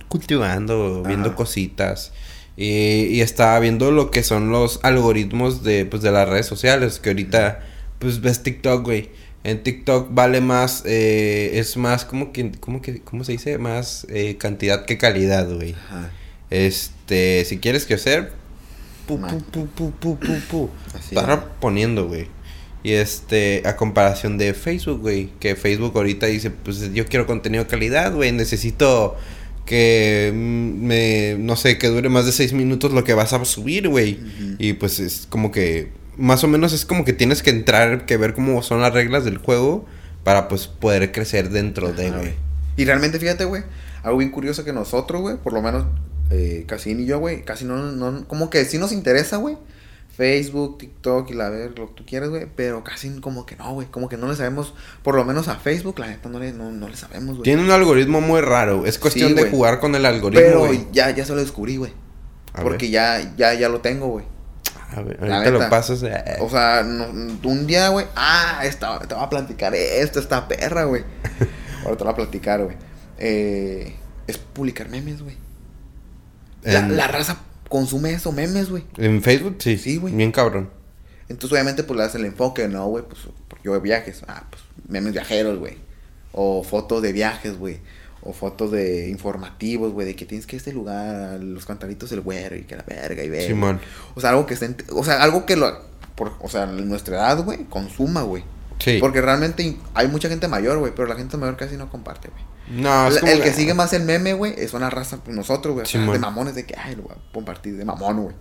cultivando, viendo cositas. Y, y estaba viendo lo que son los algoritmos de, pues, de las redes sociales. Que ahorita, pues, ves TikTok, güey. En TikTok vale más, eh, es más, como que, como que, ¿cómo se dice? Más eh, cantidad que calidad, güey. Ajá. Este, si quieres pu, Man. pu, pu, pu, pu, pu, pu. Así Estar es. poniendo, güey. Y este, a comparación de Facebook, güey. Que Facebook ahorita dice, pues yo quiero contenido de calidad, güey. Necesito que mm, me, no sé, que dure más de seis minutos lo que vas a subir, güey. Y pues es como que, más o menos es como que tienes que entrar, que ver cómo son las reglas del juego para pues poder crecer dentro de, güey. Y realmente, fíjate, güey, algo bien curioso que nosotros, güey, por lo menos eh, Cassín y yo, güey, casi no, no, como que sí nos interesa, güey. Facebook, TikTok y la ver lo que tú quieras, güey, pero casi como que no, güey, como que no le sabemos, por lo menos a Facebook, la neta no le, no, no le sabemos, güey. Tiene un algoritmo muy raro. Es cuestión Sí, de jugar con el algoritmo, Pero güey. ya, ya se lo descubrí, güey. Porque ver. ya, ya, ya lo tengo, güey. A ver, ahorita lo pasas. eh. O sea, no- un día, güey, ah, esta, te voy a platicar esto, esta perra, güey. Ahora te voy a platicar, güey. Eh, es publicar memes, güey. La, la raza consume eso, memes, güey. En Facebook, sí. Sí, güey. Bien cabrón. Entonces, obviamente, pues le das el enfoque, ¿no, güey? Pues porque yo de viajes. Ah, pues memes viajeros, güey. O fotos de viajes, güey. O fotos de informativos, güey, de que tienes que ir a este lugar, los cantaritos del güero y que la verga y ver. Simón. O sea, algo que esté, o sea, algo que lo, por, o sea, nuestra edad, güey, consuma, güey. Sí. Porque realmente hay mucha gente mayor, güey, pero la gente mayor casi no comparte, güey. No, es El, como el que la- sigue más el meme, güey, es una raza, pues, nosotros, güey, de mamones, de que, ay, lo voy a compartir, de mamón, güey.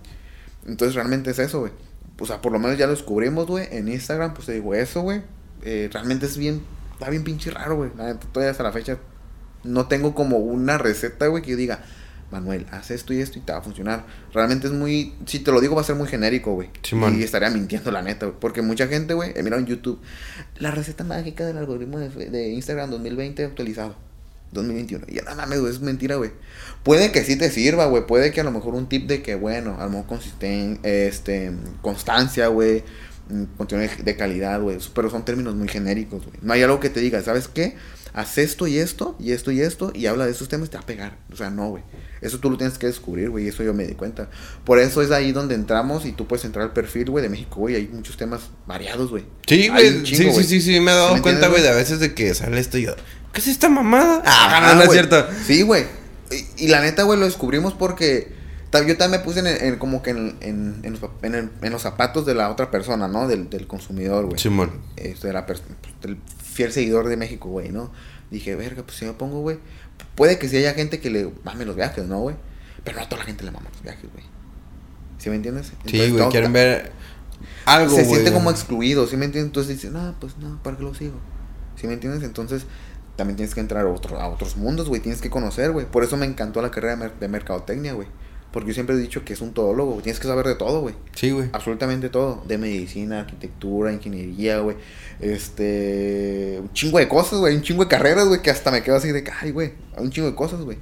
Entonces, realmente es eso, güey. O sea, por lo menos ya lo descubrimos, güey, en Instagram, pues te digo eso, güey. Eh, realmente es bien está bien pinche raro, güey. Todavía hasta la fecha no tengo como una receta, güey, que yo diga, Manuel, haz esto y esto y te va a funcionar. Realmente es muy, si te lo digo va a ser muy genérico, güey. Y estaría mintiendo, la neta, güey. Porque mucha gente, güey, he mirado en YouTube, la receta mágica del algoritmo de, de Instagram 2020 actualizado. 2021. Y no mames, güey, es mentira, güey. Puede que sí te sirva, güey. Puede que a lo mejor un tip de que, bueno, a lo mejor consisten, este, constancia, güey. Contenido de- calidad, güey. Pero son términos muy genéricos, güey. No hay algo que te diga, ¿sabes qué? Haz esto y esto, y esto y esto, y habla de esos temas y te va a pegar. O sea, no, güey. Eso tú lo tienes que descubrir, güey. Y eso yo me di cuenta. Por eso es ahí donde entramos y tú puedes entrar al perfil, güey, de México, güey. Hay muchos temas variados, güey. Sí, güey. Sí, sí, sí, sí, me he dado ¿Sí me cuenta, güey, de a veces de que sale esto y yo. ¿Qué es esta mamada? Ah, Ajá, no, no es cierto. Sí, güey. Y, y la neta, güey, lo descubrimos porque yo también me puse en, en- como que en, en, en los, zap- en el- en los zapatos de la otra persona, ¿no? Del, del consumidor, güey. Simón. Este, de la pues, del fiel seguidor de México, güey, ¿no? Dije, verga, pues si me pongo, güey. Puede que sí haya gente que le mame los viajes, ¿no, güey? Pero no a toda la gente le mama los viajes, güey. ¿Sí me entiendes? Sí, Entonces, güey, todo- quieren ver algo, se güey. siente como excluido, ¿sí me entiendes? Entonces dicen, no, pues no, ¿para qué lo sigo? ¿Sí me entiendes? Entonces también tienes que entrar a, otro, a otros mundos, güey, tienes que conocer, güey. Por eso me encantó la carrera de mercadotecnia, güey. Porque yo siempre he dicho que es un todólogo, tienes que saber de todo, güey. Sí, güey. Absolutamente todo. De medicina, arquitectura, ingeniería, güey. Este. Un chingo de cosas, güey. Un chingo de carreras, güey. Que hasta me quedo así de ay, güey. Un chingo de cosas, güey.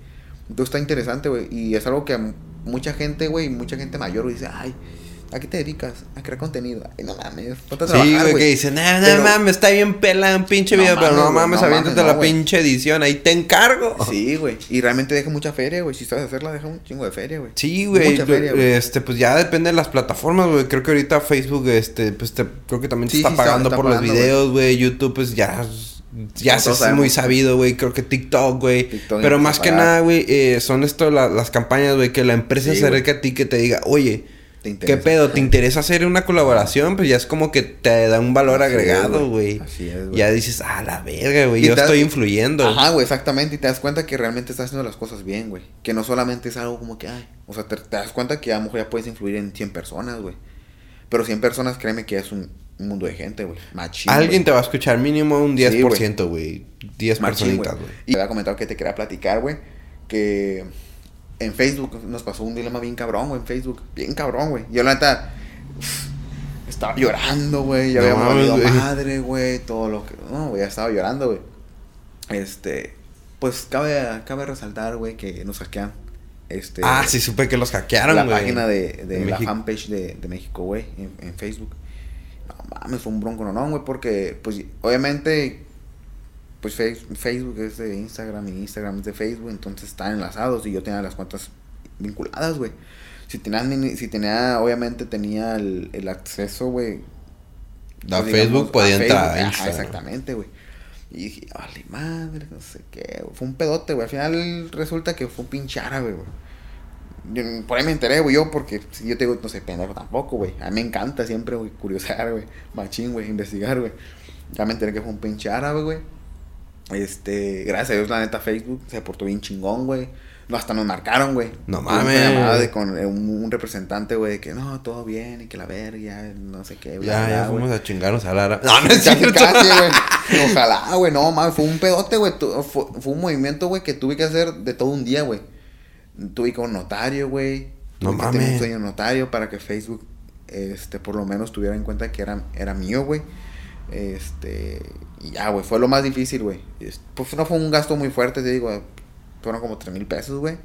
Entonces está interesante, güey. Y es algo que mucha gente, güey, mucha gente mayor, güey, dice, ay, ¿a qué te dedicas? A crear contenido. Ay, no mames, ponte a Sí, güey, que dicen, no, no Pero- mames, está bien pela un pinche No video, pero no mames, no aviéntate la güey. pinche edición, ahí te encargo. Sí, güey. Y realmente deja mucha feria, güey. Si sabes hacerla, deja un chingo de feria, güey. Sí, güey. Mucha feria, güey. Este, pues ya depende de las plataformas, güey. Creo que ahorita Facebook, este, pues te, creo que también te Sí, está sí, pagando está por pagando, los videos, güey. YouTube, pues ya. Ya se es muy sabido, güey. Creo que TikTok, güey. Pero más que nada, güey, eh, son esto la- las campañas, güey, que la empresa Sí, se acerca a ti que te diga, oye, ¿Te ¿qué pedo? ¿Te interesa hacer una colaboración? Pues ya es como que te da un valor Así agregado, güey. Así es, güey. Ya dices, ah, la verga, güey. Yo estoy influyendo. Ajá, güey, exactamente. Y te das cuenta que realmente estás haciendo las cosas bien, güey. Que no solamente es algo como que, ay. O sea, te, te das cuenta que a lo mejor ya puedes influir en 100 personas, güey. Pero 100 personas, créeme que es un, un mundo de gente, güey. Machín. Alguien güey. te va a escuchar mínimo un Sí, 10%, güey. 10 Machín, personitas, güey. güey. Y te había comentado que te quería platicar, güey. Que en Facebook nos pasó un dilema bien cabrón, güey. En Facebook. Bien cabrón, güey. Yo, la neta. Estaba llorando, güey. Ya No había güey. madre, güey. Todo lo que. No, güey, ya estaba llorando, güey. Este. Pues cabe, cabe resaltar, güey, que nos hackean. Este. Ah, sí, supe que los hackearon, la página de, de De la México. fanpage de, de México, güey, en, en Facebook. No mames, fue un bronco, no, no, güey, porque, pues, obviamente, pues Face- Facebook es de Instagram y Instagram es de Facebook, entonces están enlazados y yo tenía las cuentas vinculadas, güey. Si tenía, si tenía, obviamente tenía el, el acceso, güey. A pues, Facebook podía entrar a ajá, Instagram. exactamente, güey. Y dije, vale, madre, no sé qué, güey. Fue un pedote, güey. Al final resulta que fue un pinche árabe, güey. Por ahí me enteré, güey, yo, porque si yo te digo, no sé, pendejo tampoco, güey. A mí me encanta siempre, güey, curiosar, güey. Machín, güey, investigar, güey. Ya me enteré que fue un pinche árabe, güey. Este, gracias a Dios, la neta, Facebook se portó bien chingón, güey. No, hasta nos marcaron, güey. No una mames. llamada de con eh, un, un representante, güey, de que no, todo bien y que la verga, no sé qué, bla, Ya, bla, ya fuimos a chingarnos a Lara. No, no es Casi, cierto. casi, güey. Ojalá, güey. No, mames, fue un pedote, güey. Fue, fue un movimiento, güey, que tuve que hacer de todo un día, güey. Tuve que un notario, güey. No Tuve que tener mames. un sueño notario para que Facebook, este, por lo menos tuviera en cuenta que era, era mío, güey. Este, y ya, güey, fue lo más difícil, güey. Es- Pues no fue un gasto muy fuerte, te digo, fueron como 3 mil pesos, güey.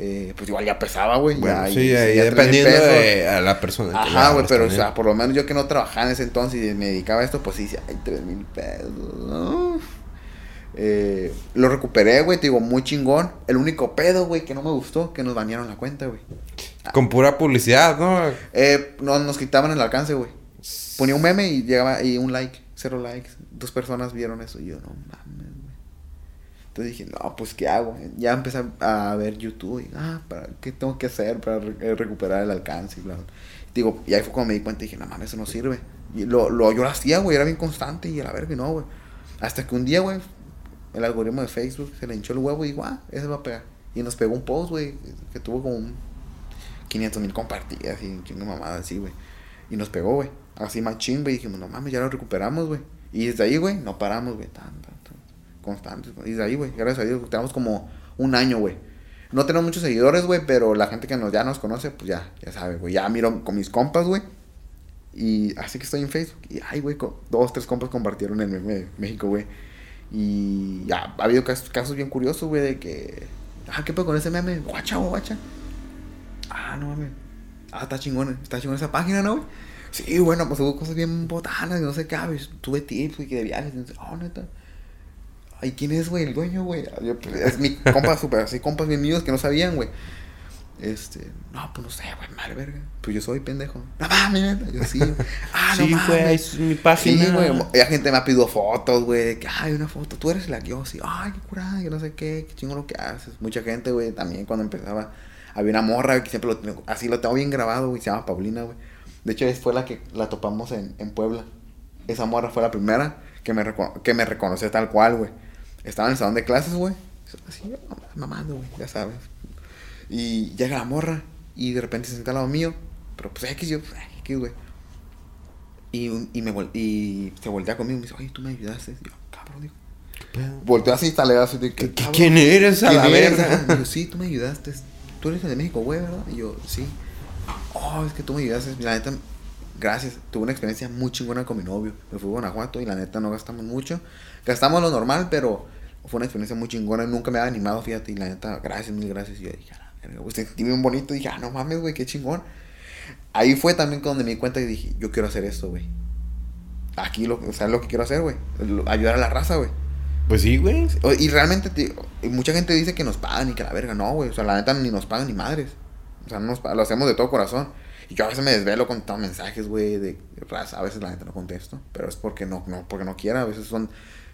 Eh, pues igual ya pesaba, güey. Bueno, ya, sí, ya 3,000 dependiendo de a la persona. Ajá, güey, pero o sea, por lo menos yo que no trabajaba en ese entonces y me dedicaba a esto, pues sí, ay, tres mil pesos. ¿no? Eh, lo recuperé, güey, te digo, muy chingón. El único pedo, güey, que no me gustó, que nos banearon la cuenta, güey. Con pura publicidad, ¿no? Eh, no, nos quitaban el alcance, güey. Ponía un meme y llegaba y un like, cero likes. Dos personas vieron eso y yo, no mames, güey. Entonces dije, no, pues, ¿qué hago? Ya empecé a ver YouTube y, ah, ¿para ¿qué tengo que hacer para eh, recuperar el alcance? Y, bla. Digo, y ahí fue cuando me di cuenta y dije, no mames, eso no sirve. Y lo, lo, yo lo hacía, güey, era bien constante y a la verga, no, güey. Hasta que un día, güey, el algoritmo de Facebook se le hinchó el huevo y digo, ah, ese va a pegar. Y nos pegó un post, güey, que tuvo como un 500 mil compartidas y un chingo de mamadas así, güey. Y nos pegó, güey. Así machín, güey. Dijimos, no mames, ya lo recuperamos, güey. Y desde ahí, güey, no paramos, güey. Tan, tan, tan, constantes. Y desde ahí, güey, gracias a Dios, tenemos como un año, güey. No tenemos muchos seguidores, güey, pero la gente que nos, ya nos conoce, pues ya, ya sabe, güey. Ya miro con mis compas, güey. Y así que estoy en Facebook. Y, ay, güey, dos, tres compas compartieron el meme México, güey. Y ya ha habido casos, casos bien curiosos, güey, de que... Ah, ¿qué pedo con ese meme? Guacha, guacha. Ah, no mames. Ah, está chingón, está chingón esa página, ¿no, güey? Sí, bueno, pues hubo cosas bien botanas, no sé qué, güey. Tuve tips, güey, que de viajes. y no sé, Oh, neta. Ay, ¿quién es, güey? El dueño, güey. Yo, pues, Es mi compa, súper así, compas bien míos que no sabían, güey. Este, no, pues no sé, güey, madre verga. Pues yo soy pendejo. No mames, neta. Yo sí. Ah, no sí, mames. güey, es mi página. Sí, güey. Ya gente me ha pedido fotos, güey. de Que, ay, una foto. Tú eres la que yo, sí. Ay, qué curada, que no sé qué. Qué chingo lo que haces. Mucha gente, güey, también cuando empezaba. Había una morra, güey, que siempre lo tengo. Así lo tengo bien grabado, güey. Se llama Paulina, güey. De hecho, fue la que la topamos en, en Puebla. Esa morra fue la primera que me, que me reconoció tal cual, güey. Estaba en el salón de clases, güey. Así, mamando, güey, ya sabes. Y llega la morra y de repente se sienta al lado mío. Pero pues X, yo, pues, X, güey. Y, y, me vol- y se voltea conmigo y me dice, oye, tú me ayudaste. Y yo, cabrón, digo. Volteó así, talega así de que. ¿Qué- "Cabrón, ¿Quién eres a ¿quién la eres?" verga? Y yo, sí, tú me ayudaste. Tú eres el de México, güey, ¿verdad? Y yo, sí. Oh, es que tú me ayudaste. La neta, gracias. Tuve una experiencia muy chingona con mi novio. Me fui a Guanajuato y la neta no gastamos mucho. Gastamos lo normal, pero fue una experiencia muy chingona. Nunca me había animado, fíjate. Y la neta, gracias, mil gracias. Y yo dije, "Ah, verga, güey, sentí bien bonito. Y dije, ah, no mames, güey, qué chingón. Ahí fue también cuando me di cuenta y dije, yo quiero hacer esto, güey. Aquí, lo, o sea, es lo que quiero hacer, güey. Ayudar a la raza, güey. Pues sí, güey. Y realmente, te- mucha gente dice que nos pagan y que la verga, no, güey. O sea, la neta ni nos pagan ni madres. O sea, no nos lo hacemos de todo corazón. Y yo a veces me desvelo con tantos mensajes, güey, de raza. A veces la neta no contesto. Pero es porque no, no, porque no quiera. A veces son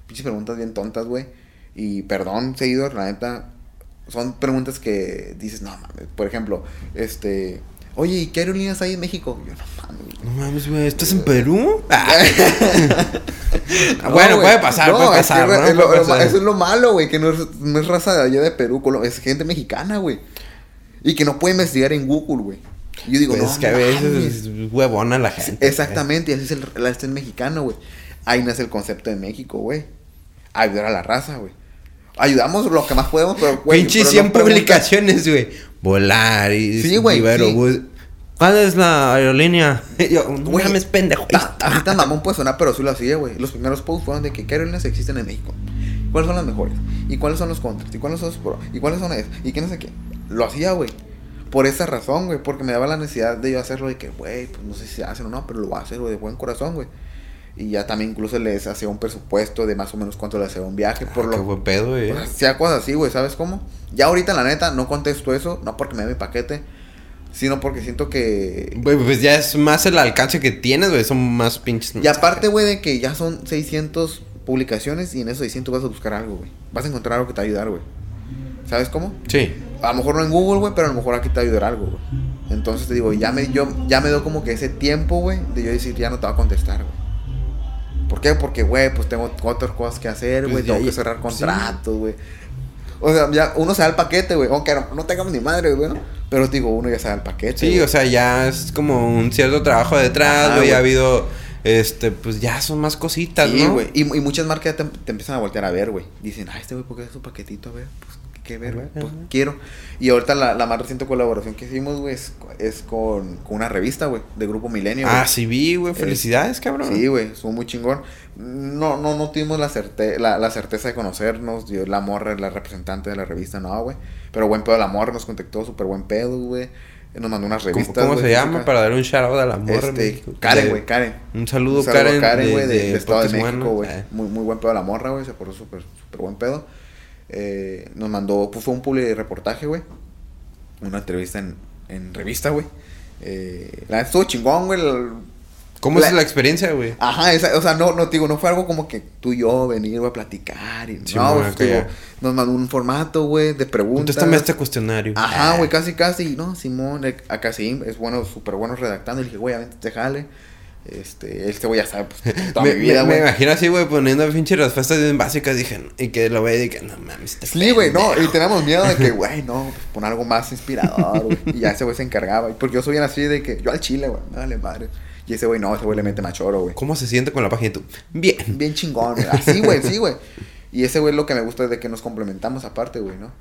pinches preguntas bien tontas, güey. Y perdón, seguidor, la neta. Son preguntas que dices, no mames. Por ejemplo, este. Oye, ¿y qué aerolíneas hay en México? Yo, no mames. No mames, güey. ¿Estás en Perú? Ah, No, bueno, puede pasar, No, puede es que pasar. re- ¿no? es lo- Puede lo ma- pasar. Eso es lo malo, güey, que no es, no es raza de allá de Perú, es gente mexicana, güey. Y que no puede investigar en Google, güey. Yo digo, Pues no, es que a veces es huevona la gente. Exactamente, y así es el, este es mexicano, güey. Ahí nace el concepto de México, güey. Ayudar a la raza, güey. Ayudamos lo que más podemos, pero, güey. Pinche pero 100 no publicaciones, güey. Volar y. Sí, güey, sí. ¿Cuál es la aerolínea? Yo, Güey, mames, pendejo. Ta- A mí tan mamón puede sonar, pero sí lo hacía, güey. Los primeros posts fueron de que qué aerolíneas existen en México. ¿Cuáles son las mejores? ¿Y cuáles son los contras? ¿Y cuáles son los pros? ¿Y cuáles son eso? ¿Y qué no sé qué? Lo hacía, güey. Por esa razón, güey. Porque me daba la necesidad de yo hacerlo de que, güey, pues no sé si se hacen o no, pero lo voy a hacer, güey, de buen corazón, güey. Y ya también incluso les hacía un presupuesto de más o menos cuánto le hacía un viaje. por Ah, Qué lo buen pedo, güey. pues, hacía cosas así, güey, ¿sabes cómo? Ya ahorita, la neta, no contesto eso, no porque me dé mi paquete, sino porque siento que Güey, pues ya es más el alcance que tienes, güey. Son más pinches. Y aparte, güey, de que ya son 600 publicaciones y en esos 600 vas a buscar algo, güey. Vas a encontrar algo que te va a ayudar, güey. ¿Sabes cómo? Sí. A lo mejor no en Google, güey, pero a lo mejor aquí te va a ayudar algo, güey. Entonces te digo, ya me, yo, ya me dio como que ese tiempo, güey, de yo decir, ya no te va a contestar, güey. ¿Por qué? Porque, güey, pues tengo otras cosas que hacer, Pues güey. tengo que cerrar sí. contratos, güey. O sea, ya uno se da el paquete, güey. Aunque no, no tengamos ni madre, güey. ¿no? Pero digo, uno ya se da el paquete. Sí, güey. o sea, ya es como un cierto trabajo detrás, güey. Ha güey. habido. Este, pues ya son más cositas, Sí, ¿no? güey. Y, y muchas marcas ya te, te empiezan a voltear a ver, güey. Dicen, ah, este güey, ¿por qué es su paquetito? A ver, pues, ¿qué ver? güey? Pues quiero. Y ahorita la, la más reciente colaboración que hicimos, güey, es, es con, con una revista, güey, de Grupo Milenio. Ah, sí vi, güey. Felicidades, cabrón. Sí, güey, estuvo muy chingón. No, no, no tuvimos la, certe la, la certeza de conocernos. Yo, la morra, la representante de la revista, no, güey. Pero buen pedo la morra, nos contactó, súper buen pedo, güey. Nos mandó unas ¿Cómo, revistas. cómo se llama? Para dar un shout out a la morra. Este. Karen, güey, Karen. Un saludo, Un saludo Karen. güey, de, de Estado de México, güey. Eh. Muy, muy buen pedo la morra, güey. Se portó súper, súper buen pedo. Eh, nos mandó, pues fue un publi reportaje, güey. Una entrevista en, en revista, güey. Eh, la estuvo chingón, güey. ¿Cómo La- es la experiencia, güey? Ajá, esa, o sea, no, no, digo, no fue algo como que tú y yo venir, güey, a platicar. Y, Sí, no, pues, digo, nos mandó un formato, güey, de preguntas. Contéstame este cuestionario. Ajá, Ah. güey, casi, casi. No, Simón, eh, acá sí, es bueno, súper bueno redactando. Y le dije, güey, a ver, te jale. Este, este güey ya sabe, pues, toda me, mi vida, me- me güey. imagino así, güey, poniendo pinche respuestas bien básicas. Dije, y que lo ve y que no mames. este Sí, güey, no, pendejo". y teníamos miedo de que, güey, no, pues pon algo más inspirador, güey. Y ya ese güey se encargaba. Porque yo soy bien así de que, yo al chile, güey, dale madre. Y ese güey no, ese güey le mete machoro, güey. ¿Cómo se siente con la página y tú? Bien. Bien chingón, güey. Así, güey, sí, güey. Y ese güey lo que me gusta es de que nos complementamos aparte, güey, ¿no?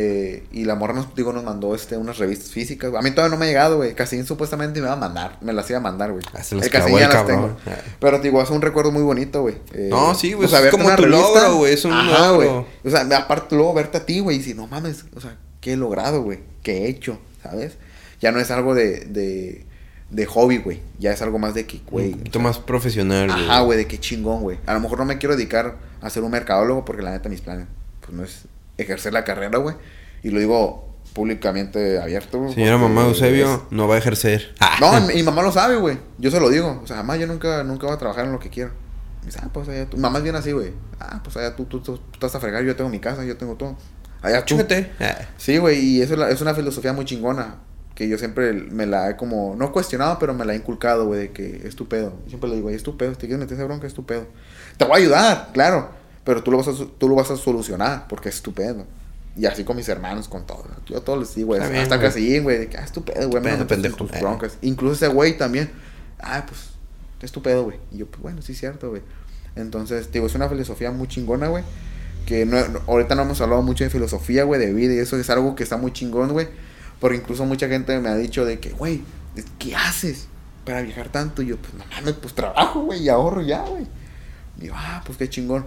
Eh, y la morra nos, digo, nos mandó este, unas revistas físicas. A mí todavía no me ha llegado, güey. Casín supuestamente me va a mandar. Me las iba a mandar, güey. Ah, El Casín ya el las tengo. Pero, digo, es un recuerdo muy bonito, güey. Eh, No, sí, güey, o sea, es como tu revista, logro, güey, es un ajá, logro. güey. O sea, aparte luego verte a ti, güey, y decir, no mames, o sea, ¿qué he logrado, güey? ¿Qué he hecho? ¿Sabes? Ya no es algo de, de, de hobby, güey. Ya es algo más de que, güey. Un poquito más profesional, güey. Ajá, güey, de qué chingón, güey. A lo mejor no me quiero dedicar a ser un mercadólogo porque la neta mis planes, pues no es ejercer la carrera, güey. Y lo digo públicamente abierto, güey. Señora mamá Eusebio, es- no va a ejercer. No, mi, mi mamá lo sabe, güey. Yo se lo digo. O sea, mamá, yo nunca, nunca voy a trabajar en lo que quiero. Me dice, ah, pues allá tú. Mamá es bien así, güey. Ah, pues allá tú, tú, tú, tú estás a fregar, yo tengo mi casa, yo tengo todo. Allá tú. Ah. Sí, güey, y eso es, la- es una filosofía muy chingona. Que yo siempre me la he como, no cuestionado, pero me la he inculcado, güey, de que es tu pedo. Yo siempre le digo, es tu pedo, si te quieres meter esa bronca, es tu pedo. Te voy a ayudar, claro, pero tú lo vas a, tú lo vas a solucionar porque es tu pedo. Y así con mis hermanos, con todos. Yo a todos les digo, güey, Está bien, hasta güey. Casillín, güey, de que, ah, es tu pedo, güey, me Pedo, no metas en pendejo. tus Eh. broncas. Incluso ese güey también, ah, pues, es tu pedo, güey. Y yo, pues, bueno, sí es cierto, güey. Entonces, digo, es una filosofía muy chingona, güey. Que no, ahorita no hemos hablado mucho de filosofía, güey, de vida. Y eso es algo que está muy chingón, güey. Porque incluso mucha gente me ha dicho de que, güey, ¿qué haces para viajar tanto? Y yo, pues, no mames, pues trabajo, güey, y ahorro ya, güey. Y yo, ah, pues qué chingón.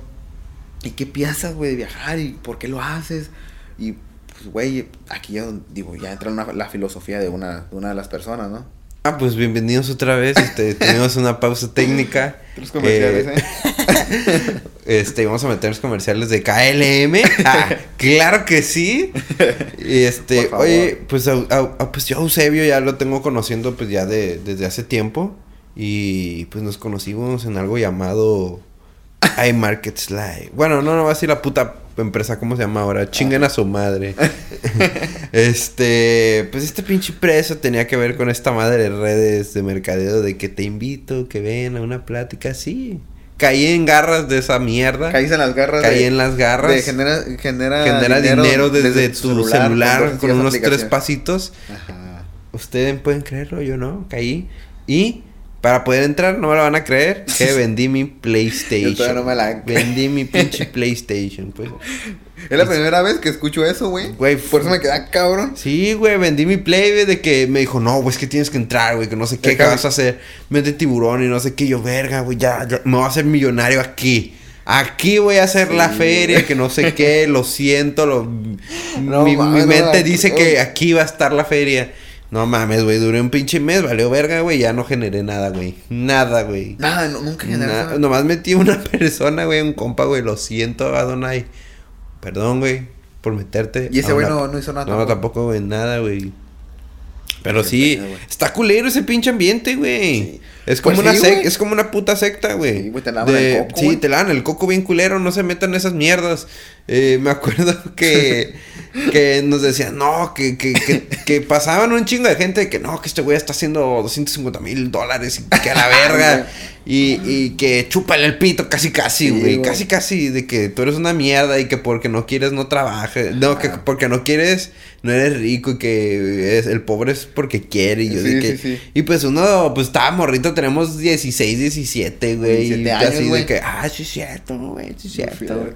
¿Y qué piensas, güey, de viajar? ¿Y por qué lo haces? Y, pues, güey, aquí ya, digo, ya entra una- la filosofía de una, de una de las personas, ¿no? Ah, pues bienvenidos otra vez. Este, tenemos una pausa técnica. Los comerciales, Eh, ¿eh? Este, vamos a meter los comerciales de KLM. Ah, claro que sí. Y este, oye, pues, a- a- a- pues yo a Eusebio ya lo tengo conociendo pues ya de, desde hace tiempo. Y pues nos conocimos en algo llamado iMarkets Live. Bueno, no, no va a decir la puta empresa, ¿cómo se llama ahora? Chinguen a su madre. este, pues este pinche preso tenía que ver con esta madre de redes de mercadeo de que te invito, que ven a una plática así. Caí en garras de esa mierda. Caíste en las garras. Caí de- en las garras. de genera, genera, genera dinero, desde, tu tu celular, dos con unos tres pasitos. Ajá. Ustedes pueden creerlo, yo no, caí. Y para poder entrar, no me lo van a creer, que vendí mi PlayStation. Yo todavía no me la- Vendí mi pinche PlayStation, pues. Es la primera vez que escucho eso, güey. Güey, Por eso me queda cabrón. Sí, güey, vendí mi play, güey, de que me dijo, no, güey, es que tienes que entrar, güey, que no sé qué, Déjame. vas a hacer. Mete tiburón y no sé qué, yo, verga, güey, ya, ya, me voy a hacer millonario aquí. Aquí voy a hacer la feria, que no sé qué, lo siento, lo... No mi, mi mente no, dice no. que aquí va a estar la feria. No mames, güey, duré un pinche mes, valió verga, güey, ya no generé nada, güey. Nada, güey. Nada, no- nunca generas Na- nomás metí una persona, güey, un compa, güey, lo siento, Adonai. Perdón, güey, por meterte. Y ese güey no, no hizo nada. no, tampoco, güey, nada, güey. Pero sí, está culero ese pinche ambiente, güey. Sí. Es como Pues una sí, sec- es como una puta secta, güey. Sí, güey, te lavan De- el coco, Sí, te lavan el coco bien culero, no se metan esas mierdas. Eh, me acuerdo que, que nos decían, no, que, que, que, que pasaban un chingo de gente que no, que este güey está haciendo 250 mil dólares y que a la verga. y, y que chúpale el pito casi casi, Sí, güey. güey. casi casi de que tú eres una mierda y que porque no quieres no trabajes. No, que porque no quieres no eres rico y que es, el pobre es porque quiere. Y yo Sí, de que, sí, y pues uno, pues estaba morrito, tenemos 16, 17, güey. 17 y años, así güey. de que, ah, sí es cierto, güey, sí es cierto.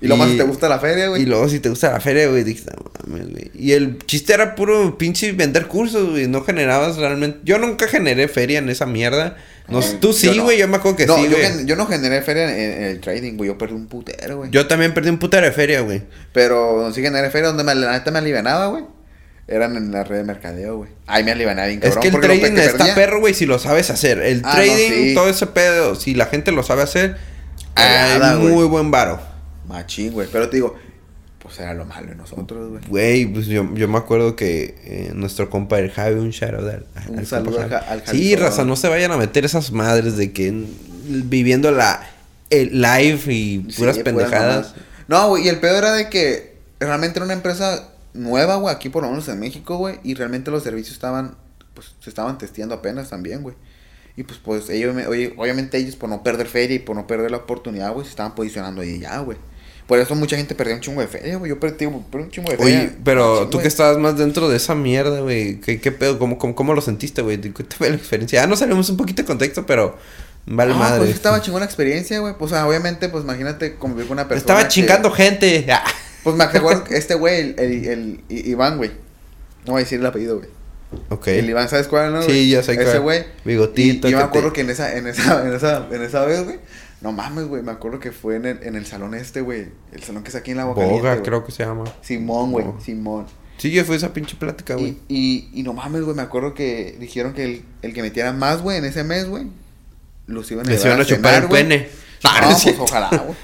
Y lo más si te gusta la feria, güey. Y luego si te gusta la feria, güey, dije, mames, güey. Y el chiste era puro pinche vender cursos, güey. No generabas realmente. Yo nunca generé feria en esa mierda. No, tú sí, yo no. güey. Yo me acuerdo que no, sí, yo, yo no generé feria en, en el trading, güey. Yo perdí un putero, güey. Yo también perdí un putero de feria, güey. Pero sí generé feria donde me, la neta me alivianaba, güey. Eran en la red de mercadeo, güey. Ahí me alivianaba bien Es que el trading que está perro, güey, si lo sabes hacer. El Ah, no, trading, sí. todo ese pedo, si la gente lo sabe hacer, hay muy buen varo. Machín, güey. Pero te digo, pues era lo malo de nosotros, güey. Güey, pues yo, yo me acuerdo que eh, nuestro compa el Javi, un shout out al, Un al saludo al al Javi. Sí, raza, no se vayan a meter esas madres de que mm, viviendo la el live y puras pendejadas. No, güey, y el peor era de que realmente era una empresa nueva, güey, aquí por lo menos en México, güey, y realmente los servicios estaban, pues, se estaban testeando apenas también, güey. Y pues, pues, ellos, me- oye, obviamente ellos por no perder feria y por no perder la oportunidad, güey, se estaban posicionando ahí ya, güey. Por eso mucha gente perdió un chingo de feria, güey. Yo perdí, un chingo de feria. Oye, pero tú que estabas más dentro de esa mierda, güey. ¿Qué, qué pedo? ¿Cómo, cómo, cómo lo sentiste, güey? ¿Qué te fue la experiencia? Ya no salimos un poquito de contexto, pero vale No, madre. pues estaba chingón la experiencia, güey. Pues, o sea, obviamente, pues imagínate convivir con una persona. Estaba que- chingando gente. Ah. Pues me acuerdo que este güey, el, el, el Iván, güey. No voy a decir el apellido, güey. Ok. El Iván, ¿sabes cuál, no? Sí, ya sé Ese cuál. güey. Bigotito, Y, yo que me acuerdo te- que en esa, en esa, en esa, en esa vez, güey. No mames, güey. Me acuerdo que fue en el, en el salón este, güey. El salón que está aquí en la boca. Boga, creo que se llama. Simón, güey. Simón. Sí, ya fue esa pinche plática, güey. Y, y, y no mames, güey. Me acuerdo que dijeron que el, el que metiera más, güey, en ese mes, güey. Los iban a Les iban a chupar cenar, el pene. No, Ah, pues cierto. ojalá, güey.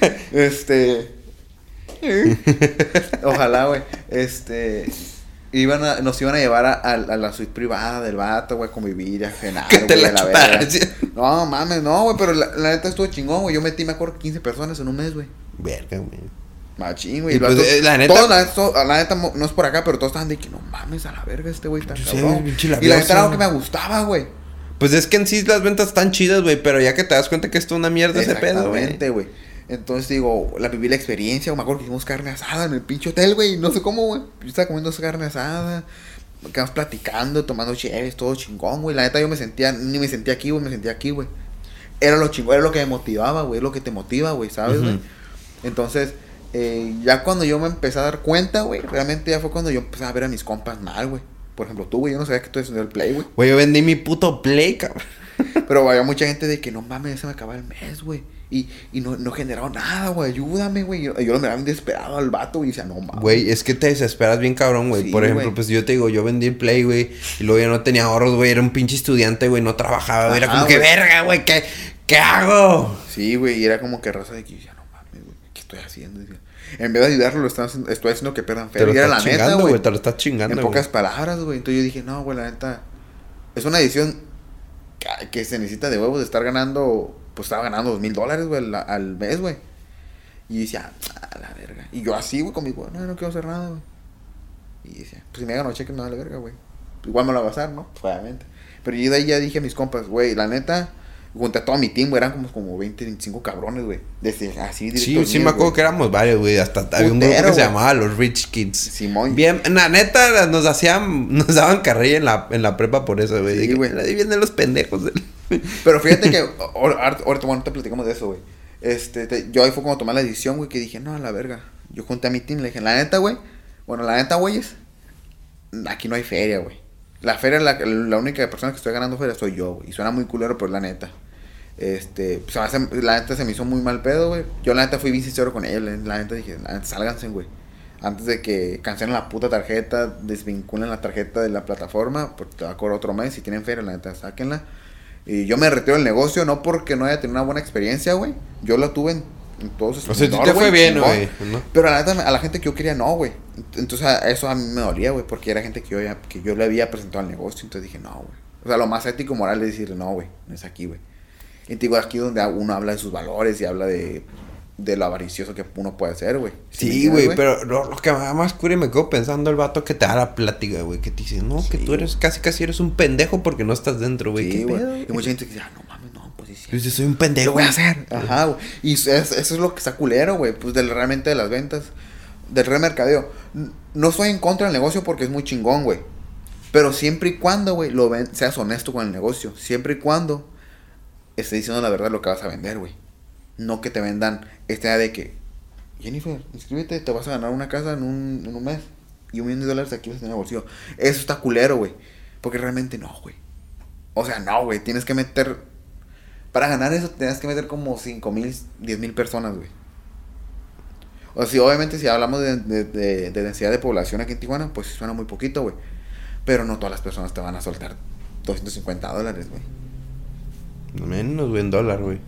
Este. ojalá, güey. Este. Iban a, nos iban a llevar a, a- a la suite privada del vato, güey, convivir, a cenar, te güey, la verga. No, mames, no, güey, pero la, la neta estuvo chingón, güey. Yo metí, me acuerdo, 15 personas en un mes, güey. Verga, güey. Machín, güey. Pues, eh, la neta- Todos, la, neta, la no es por acá, pero todos estaban de que no mames a la verga este güey está sé, cabrón. y la neta era algo que me gustaba, güey. Pues es que en sí las ventas están chidas, güey. Pero ya que te das cuenta que esto es una mierda ese pedo, güey. Exactamente, güey. Entonces digo, la viví la experiencia, me acuerdo que hicimos carne asada en el pinche hotel, güey, no sé cómo, güey. Yo estaba comiendo esa carne asada, quedamos platicando, tomando chéves, todo chingón, güey. La neta yo me sentía, ni me sentía aquí, güey, me sentía aquí, güey. Era lo chingón, era lo que me motivaba, güey, es lo que te motiva, güey, ¿sabes, güey? Entonces, eh, ya cuando yo me empecé a dar cuenta, güey, realmente ya fue cuando yo empecé a ver a mis compas mal, güey. Por ejemplo, tú, güey, yo no sabía que tú eres el play, güey. Güey, yo vendí mi puto play, cabrón. Pero había mucha gente de que no mames, ya se me acaba el mes, güey. Y, y no, no nada, güey. Ayúdame, güey. Yo, yo lo miraba bien desesperado al vato, güey. Y decía, no mames. Güey, es que te desesperas bien cabrón, güey. Sí, Por ejemplo, pues yo te digo, yo vendí el play, güey. Y luego ya no tenía ahorros, güey. Era un pinche estudiante, güey. No trabajaba, güey. Era Ajá, como que verga, güey. ¿qué, ¿Qué hago? Sí, güey. Y era como que raza de que yo decía, no mames, güey. ¿Qué estoy haciendo? Decía, en vez de ayudarlo, lo estoy haciendo, estoy haciendo que pierdan fe. Te lo Y era la estás neta, chingando, güey. güey. Te lo estás chingando, En pocas palabras, güey. Entonces yo dije, no, güey, la neta. Es una edición que, que se necesita de huevos de estar ganando. Pues estaba ganando dos mil dólares, güey, al, mes, güey. Y decía, a la verga. Y yo así, güey, conmigo, no, no quiero hacer nada, güey. Y decía, pues si me gano cheque, me da la verga, güey. Igual me lo va a pasar, ¿no? Pues, obviamente. Pero yo de ahí ya dije a mis compas, güey, la neta, junté a todo mi team, güey, eran como, como 20, 25 cabrones, güey. Desde así, Sí, directos sí me acuerdo güey. que éramos varios, güey. Hasta había un grupo Putero, que se llamaba Los Rich Kids. Simón. Bien, la neta, nos hacían, nos daban carrilla en la, en la prepa por eso, güey. Sí, que, güey. Ahí vienen los pendejos. del-". Pero fíjate que ahor- ahor- ahorita, bueno, te platicamos de eso, güey. Este, te- yo ahí fue cuando tomé la decisión, güey, que dije, no, a la verga. Yo junté a mi team, le dije, la neta, güey. Bueno, la neta, güeyes, aquí no hay feria, güey. La feria, la, la única persona que estoy ganando feria soy yo, güey. Y suena muy culero, pero la neta. Este, pues, la neta se me hizo muy mal pedo, güey. Yo la neta fui bien sincero con ella. La neta dije, la neta, sálganse, güey. Antes de que cancelen la puta tarjeta, desvinculen la tarjeta de la plataforma, porque te va a cobrar otro mes. Si tienen feria, la neta, sáquenla. Y yo me retiro del negocio, no porque no haya tenido una buena experiencia, güey. Yo la tuve en, en todos sus O sea, te fue bien, güey. ¿no? Pero la neta, a la gente que yo quería, no, güey. Entonces, a- eso a mí me dolía, güey, porque era gente que yo, ya, que yo le había presentado al negocio. Entonces dije, no, güey. O sea, lo más ético moral es decirle, no, güey, no es aquí, güey. Y te digo, aquí donde uno habla de sus valores y habla de, de lo avaricioso que uno puede ser, güey. Sí, güey, pero lo, lo que más cura y me quedo pensando el vato que te da la plática, güey, que te dice, no, que tú eres casi casi eres un pendejo porque no estás dentro, güey. Sí, ¿Qué güey. pedo, Y mucha gente dice, ah, no mames, no, pues sí, sí. Yo soy un pendejo. ¿Qué voy a hacer? Ajá, güey. Y eso es, eso es lo que está culero, güey. Pues del, realmente de las ventas, del remercadeo. No estoy en contra del negocio porque es muy chingón, güey. Pero siempre y cuando, güey, lo ven, seas honesto con el negocio. Siempre y cuando estés diciendo la verdad lo que vas a vender, güey. No que te vendan esta idea de que, Jennifer, inscríbete, te vas a ganar una casa en un, en un mes. Y un millón de dólares aquí vas a tener bolsillo. Eso está culero, güey. Porque realmente no, güey. O sea, no, güey. Tienes que meter para ganar eso tenías que meter como 5 mil, 10 mil personas, güey. O sea, obviamente si hablamos de, de- de- de densidad de población aquí en Tijuana, pues suena muy poquito, güey. Pero no todas las personas te van a soltar 250 dólares, güey. Menos, güey, en dólar, güey.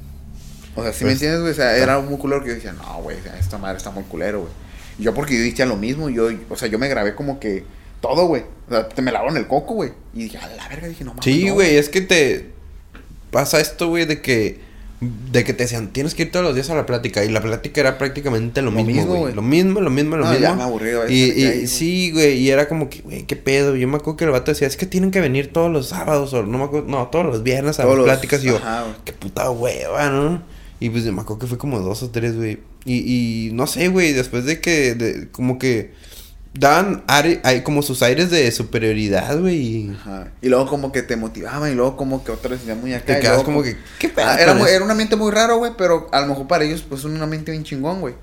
O sea, si Pues, me entiendes, güey, o sea, era muy culero que yo decía, no, güey, esta madre está muy culero, güey. Y yo porque yo decía lo mismo, yo, o sea, yo me grabé como que todo, güey. O sea, te me lavaron el coco, güey. Y dije, a la verga, dije, no mames. Sí, no, güey, es que te pasa esto, güey, de que de que te decían, tienes que ir todos los días a la plática y la plática era prácticamente lo, Lo mismo, güey. Lo mismo, lo mismo, lo No, mismo. ya me aburrí, a veces Y, sí, güey, y era como que, güey, qué pedo. Yo me acuerdo que el vato decía, es que tienen que venir todos los sábados o no me acuerdo, no, todos los viernes a Todos las los- pláticas y yo, ajá, qué puta hueva, ¿no? Y pues me acuerdo que fue como dos o tres, güey. Y, y no sé, güey, después de que, de- como que daban hay como sus aires de superioridad, güey. y Ajá. Y luego como que te motivaban y luego como que otra vez ya muy acá. Te quedas como que, ¿qué pedo Ah, era, un ambiente muy raro, güey, pero a lo mejor para ellos, pues, un ambiente bien chingón, güey.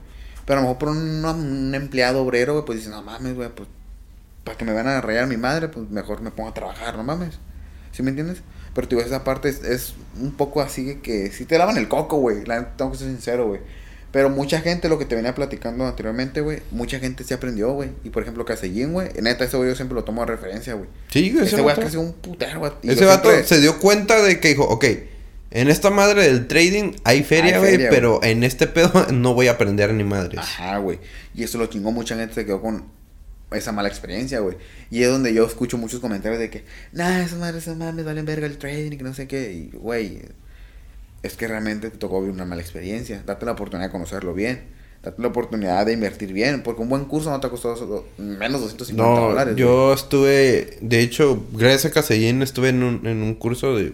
Pero a lo mejor por un, un empleado obrero, güey, pues dicen, no mames, güey, pues, para que me van a rayar mi madre, pues mejor me pongo a trabajar, no mames. ¿Sí me entiendes? Pero, digo, esa parte es, es un poco así que, que sí te lavan el coco, güey. La tengo que ser sincero, güey. Pero mucha gente, lo que te venía platicando anteriormente, güey, mucha gente se aprendió, güey. Y por ejemplo, Casellín, güey, neta, ese güey yo siempre lo tomo de referencia, güey. Sí, güey, Ese güey es casi un putero, güey. Ese vato siempre- se dio cuenta de que dijo, ok, en esta madre del trading hay feria, güey, pero en este pedo no voy a aprender ni madres. Ajá, güey. Y eso lo chingó, mucha gente se quedó con esa mala experiencia, güey. Y es donde yo escucho muchos comentarios de que, nah, esas madres, esas mames, valen verga el trading y que no sé qué. Y, güey, es que realmente te tocó vivir una mala experiencia. Date la oportunidad de conocerlo bien. Date la oportunidad de invertir bien. Porque un buen curso no te ha costado solo- menos 250 No, dólares. yo estuve, de hecho, gracias a Casellín estuve en un, en un curso de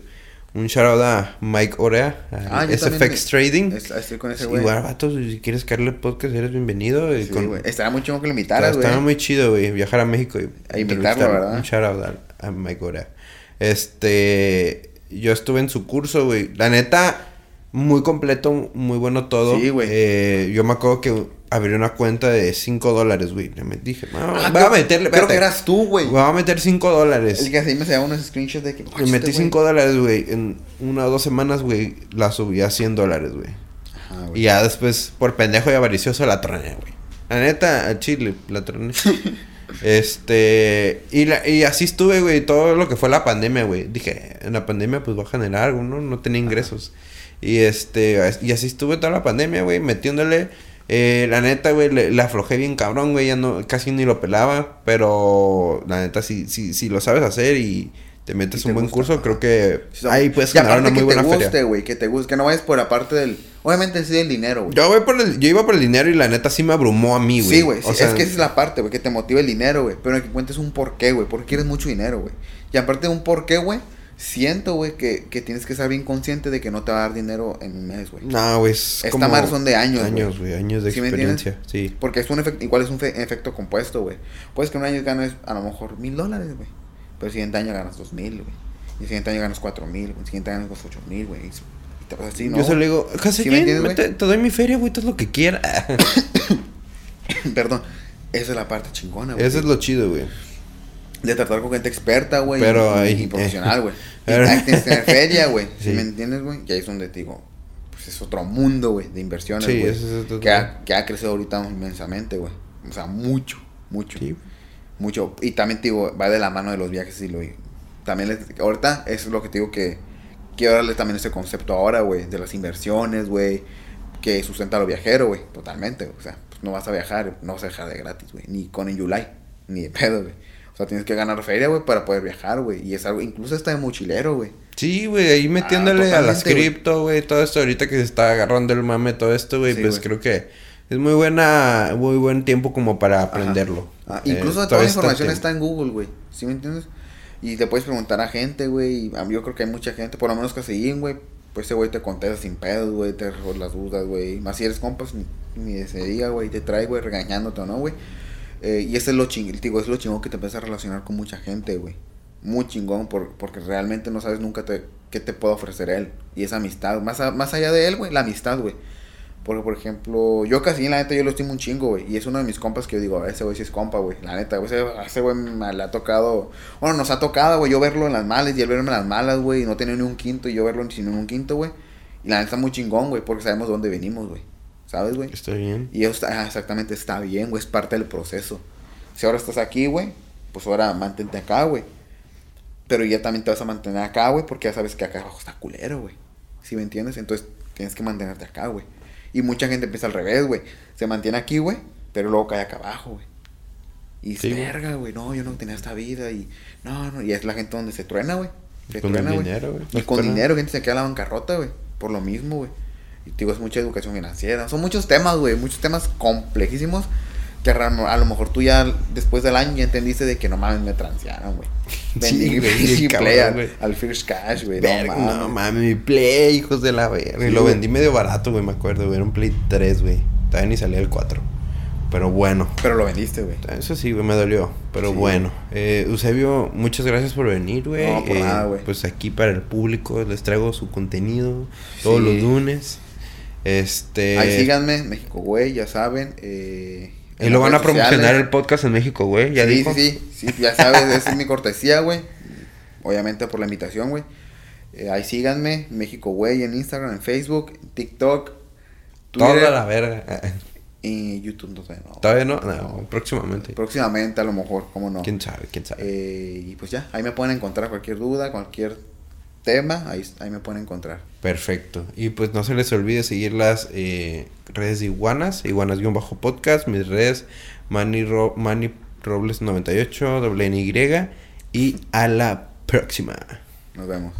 un shout a Mike Orea, a Ah, SFX Trading. Es- Estoy con ese güey. Igual, si quieres caerle podcast, eres bienvenido. y Sí, con-. Estaba muy chingón que lo invitaras, güey. estaba muy chido, güey, viajar a México y A invitarlo. ¿verdad? Un shout out a, a Mike Orea. Este, yo estuve en su curso, güey. La neta, muy completo, muy bueno todo. Sí, güey. Eh, yo me acuerdo que abrí una cuenta de 5 dólares, güey. Le dije, no, Ah, voy a meterle, Creo que eras tú, güey. Voy a meter 5 dólares. El que así me se unos screenshots de que. Le "Oye, metí este güey". 5 dólares, güey. En una o dos semanas, güey, la subí a 100 dólares, güey. Ajá, güey. Y ya después, por pendejo y avaricioso, la troné, güey. La neta, a Chile, la troné. este. Y, la, y así estuve, güey, todo lo que fue la pandemia, güey. Dije, en la pandemia, pues va a generar algo, ¿no? No tenía ingresos. Y este. Y así estuve toda la pandemia, güey, metiéndole. Eh, la neta, güey, le, le aflojé bien cabrón, güey. Ya no, casi ni lo pelaba. Pero la neta, si, si, si lo sabes hacer y te metes un te buen gusta, curso, ajá. creo que Sí, ahí puedes aparte una muy que buena te guste, güey, que te guste, que no vayas por aparte del... Obviamente sí el dinero, güey. Yo voy por el, yo iba por el dinero y la neta sí me abrumó a mí, güey. Sí, güey, sí, sea, es que esa es la parte, güey, que te motiva el dinero, güey, pero que cuentes un porqué, güey, porque quieres mucho dinero, güey. Y aparte de un porqué, güey, siento, güey, que, que tienes que ser bien consciente de que no te va a dar dinero en un mes, güey. No, güey, es Esta como madre son de años, güey. Años, güey, años de ¿Sí experiencia, sí. Porque es un efecto, igual es un fe- efecto compuesto, güey. Puedes que en un año ganes a lo mejor mil dólares, güey. Pero el siguiente año ganas dos mil, güey. Y el siguiente año ganas cuatro mil, güey. El siguiente año ganas ocho mil, güey. Y te vas así, ¿no? Yo se le digo, ¿Sí me entiendes, te, te doy mi feria, güey, haz lo que quieras. Perdón. Esa es la parte chingona, güey. Eso es lo chido, güey. De tratar con gente experta, güey. Pero y, ahí- y profesional, güey. Pero- tienes que tener feria, güey. ¿Sí Sí. me entiendes, güey? Y ahí es donde te digo, pues es otro mundo, güey, de inversiones, Sí, güey. eso es otro- que, ha, que ha crecido ahorita inmensamente, güey. O sea, mucho, mucho. Sí. Mucho. Y también te digo, va de la mano de los viajes y lo También les- ahorita eso es lo que te digo que quiero darle también ese concepto ahora, güey, de las inversiones, güey, que sustenta a lo viajero, güey, totalmente. O sea, pues no vas a viajar, no vas a viajar de gratis, güey, ni con en July, ni de pedo, güey. O sea, tienes que ganar feria, güey, para poder viajar, güey. Y es algo, incluso está de mochilero, güey. Sí, güey, ahí metiéndole a las Ah, cripto, güey, todo esto ahorita que se está agarrando el mame, todo esto, güey, Sí, pues creo que es muy buena, muy buen tiempo como para aprenderlo. Ah, Eh, incluso toda todavía la información está en Google, güey. ¿Sí me entiendes? Y te puedes preguntar a gente, güey. Yo creo que hay mucha gente, por lo menos que seguían, güey. Pues ese güey te contesta sin pedos, güey. Te resuelve las dudas, güey. Más si eres compas, ni, ni se diga, güey. Te trae, güey, regañándote o no, güey. Eh, y ese es lo chingón, digo, es lo chingón que te empiezas a relacionar con mucha gente, güey. Muy chingón, por, porque realmente no sabes nunca te, qué te puede ofrecer él. Y esa amistad, más, a- más allá de él, güey, la amistad, güey. Porque, por ejemplo, yo casi, la neta, yo lo estimo un chingo, güey. Y es uno de mis compas que yo digo, ese güey sí es compa, güey. La neta, güey, ese, güey le ha tocado. Bueno, nos ha tocado, güey, yo verlo en las malas y él verme en las malas, güey. Y no tener ni un quinto y yo verlo sin un quinto, güey. Y la neta está muy chingón, güey, porque sabemos de dónde venimos, güey. ¿Sabes, güey? Está bien. Y eso está, ah, exactamente está bien, güey, es parte del proceso. Si ahora estás aquí, güey, pues ahora mantente acá, güey. Pero ya también te vas a mantener acá, güey, porque ya sabes que acá abajo está culero, güey. ¿Sí me entiendes? Entonces tienes que mantenerte acá, güey. Y mucha gente empieza al revés, güey. Se mantiene aquí, güey, pero luego cae acá abajo, güey. Y Sí, verga, güey, no, yo no tenía esta vida y... No, no, y es la gente donde se truena, güey. Se Con truena, dinero, güey. Y con Truena. dinero, gente se queda en la bancarrota, güey. Por lo mismo, güey. Y te digo, es mucha educación financiera. Son muchos temas, güey. Muchos temas complejísimos. Que a lo mejor tú ya después del año ya entendiste de que no mames me transearon, güey. Vendí Sí, Play al, First Cash, güey. No mames. no mames, mi Play, hijos de la verga. y lo vendí medio barato, güey, me acuerdo, güey. Era un Play 3, güey. Todavía ni salía el 4. Pero bueno. Pero lo vendiste, güey. Eso sí, güey, me dolió. Pero Sí. bueno. Eh, Eusebio, muchas gracias por venir, güey. No, por Eh, nada, güey. Pues aquí para el público les traigo su contenido todos los lunes. Este. Ahí síganme, México, güey, ya saben. Eh, Y lo van a promocionar sociales. el podcast en México, güey. Ya sí, dijo. Sí, sí, sí, ya sabes, esa es mi cortesía, güey. Obviamente por la invitación, güey. Eh, ahí síganme, México, güey, en Instagram, en Facebook, en TikTok, Twitter Toda la verga. y YouTube. No, sé, no. Todavía no, no, próximamente. Próximamente, a lo mejor, cómo no. ¿Quién sabe? ¿Quién sabe? Eh, y pues ya, ahí me pueden encontrar cualquier duda, cualquier tema, ahí, ahí me pueden encontrar. Perfecto. Y pues no se les olvide seguir las eh, redes de Iguanas, Iguanas-podcast, mis redes, Manny, Ro- Manny Robles 98, doble Y. Y a la próxima. Nos vemos.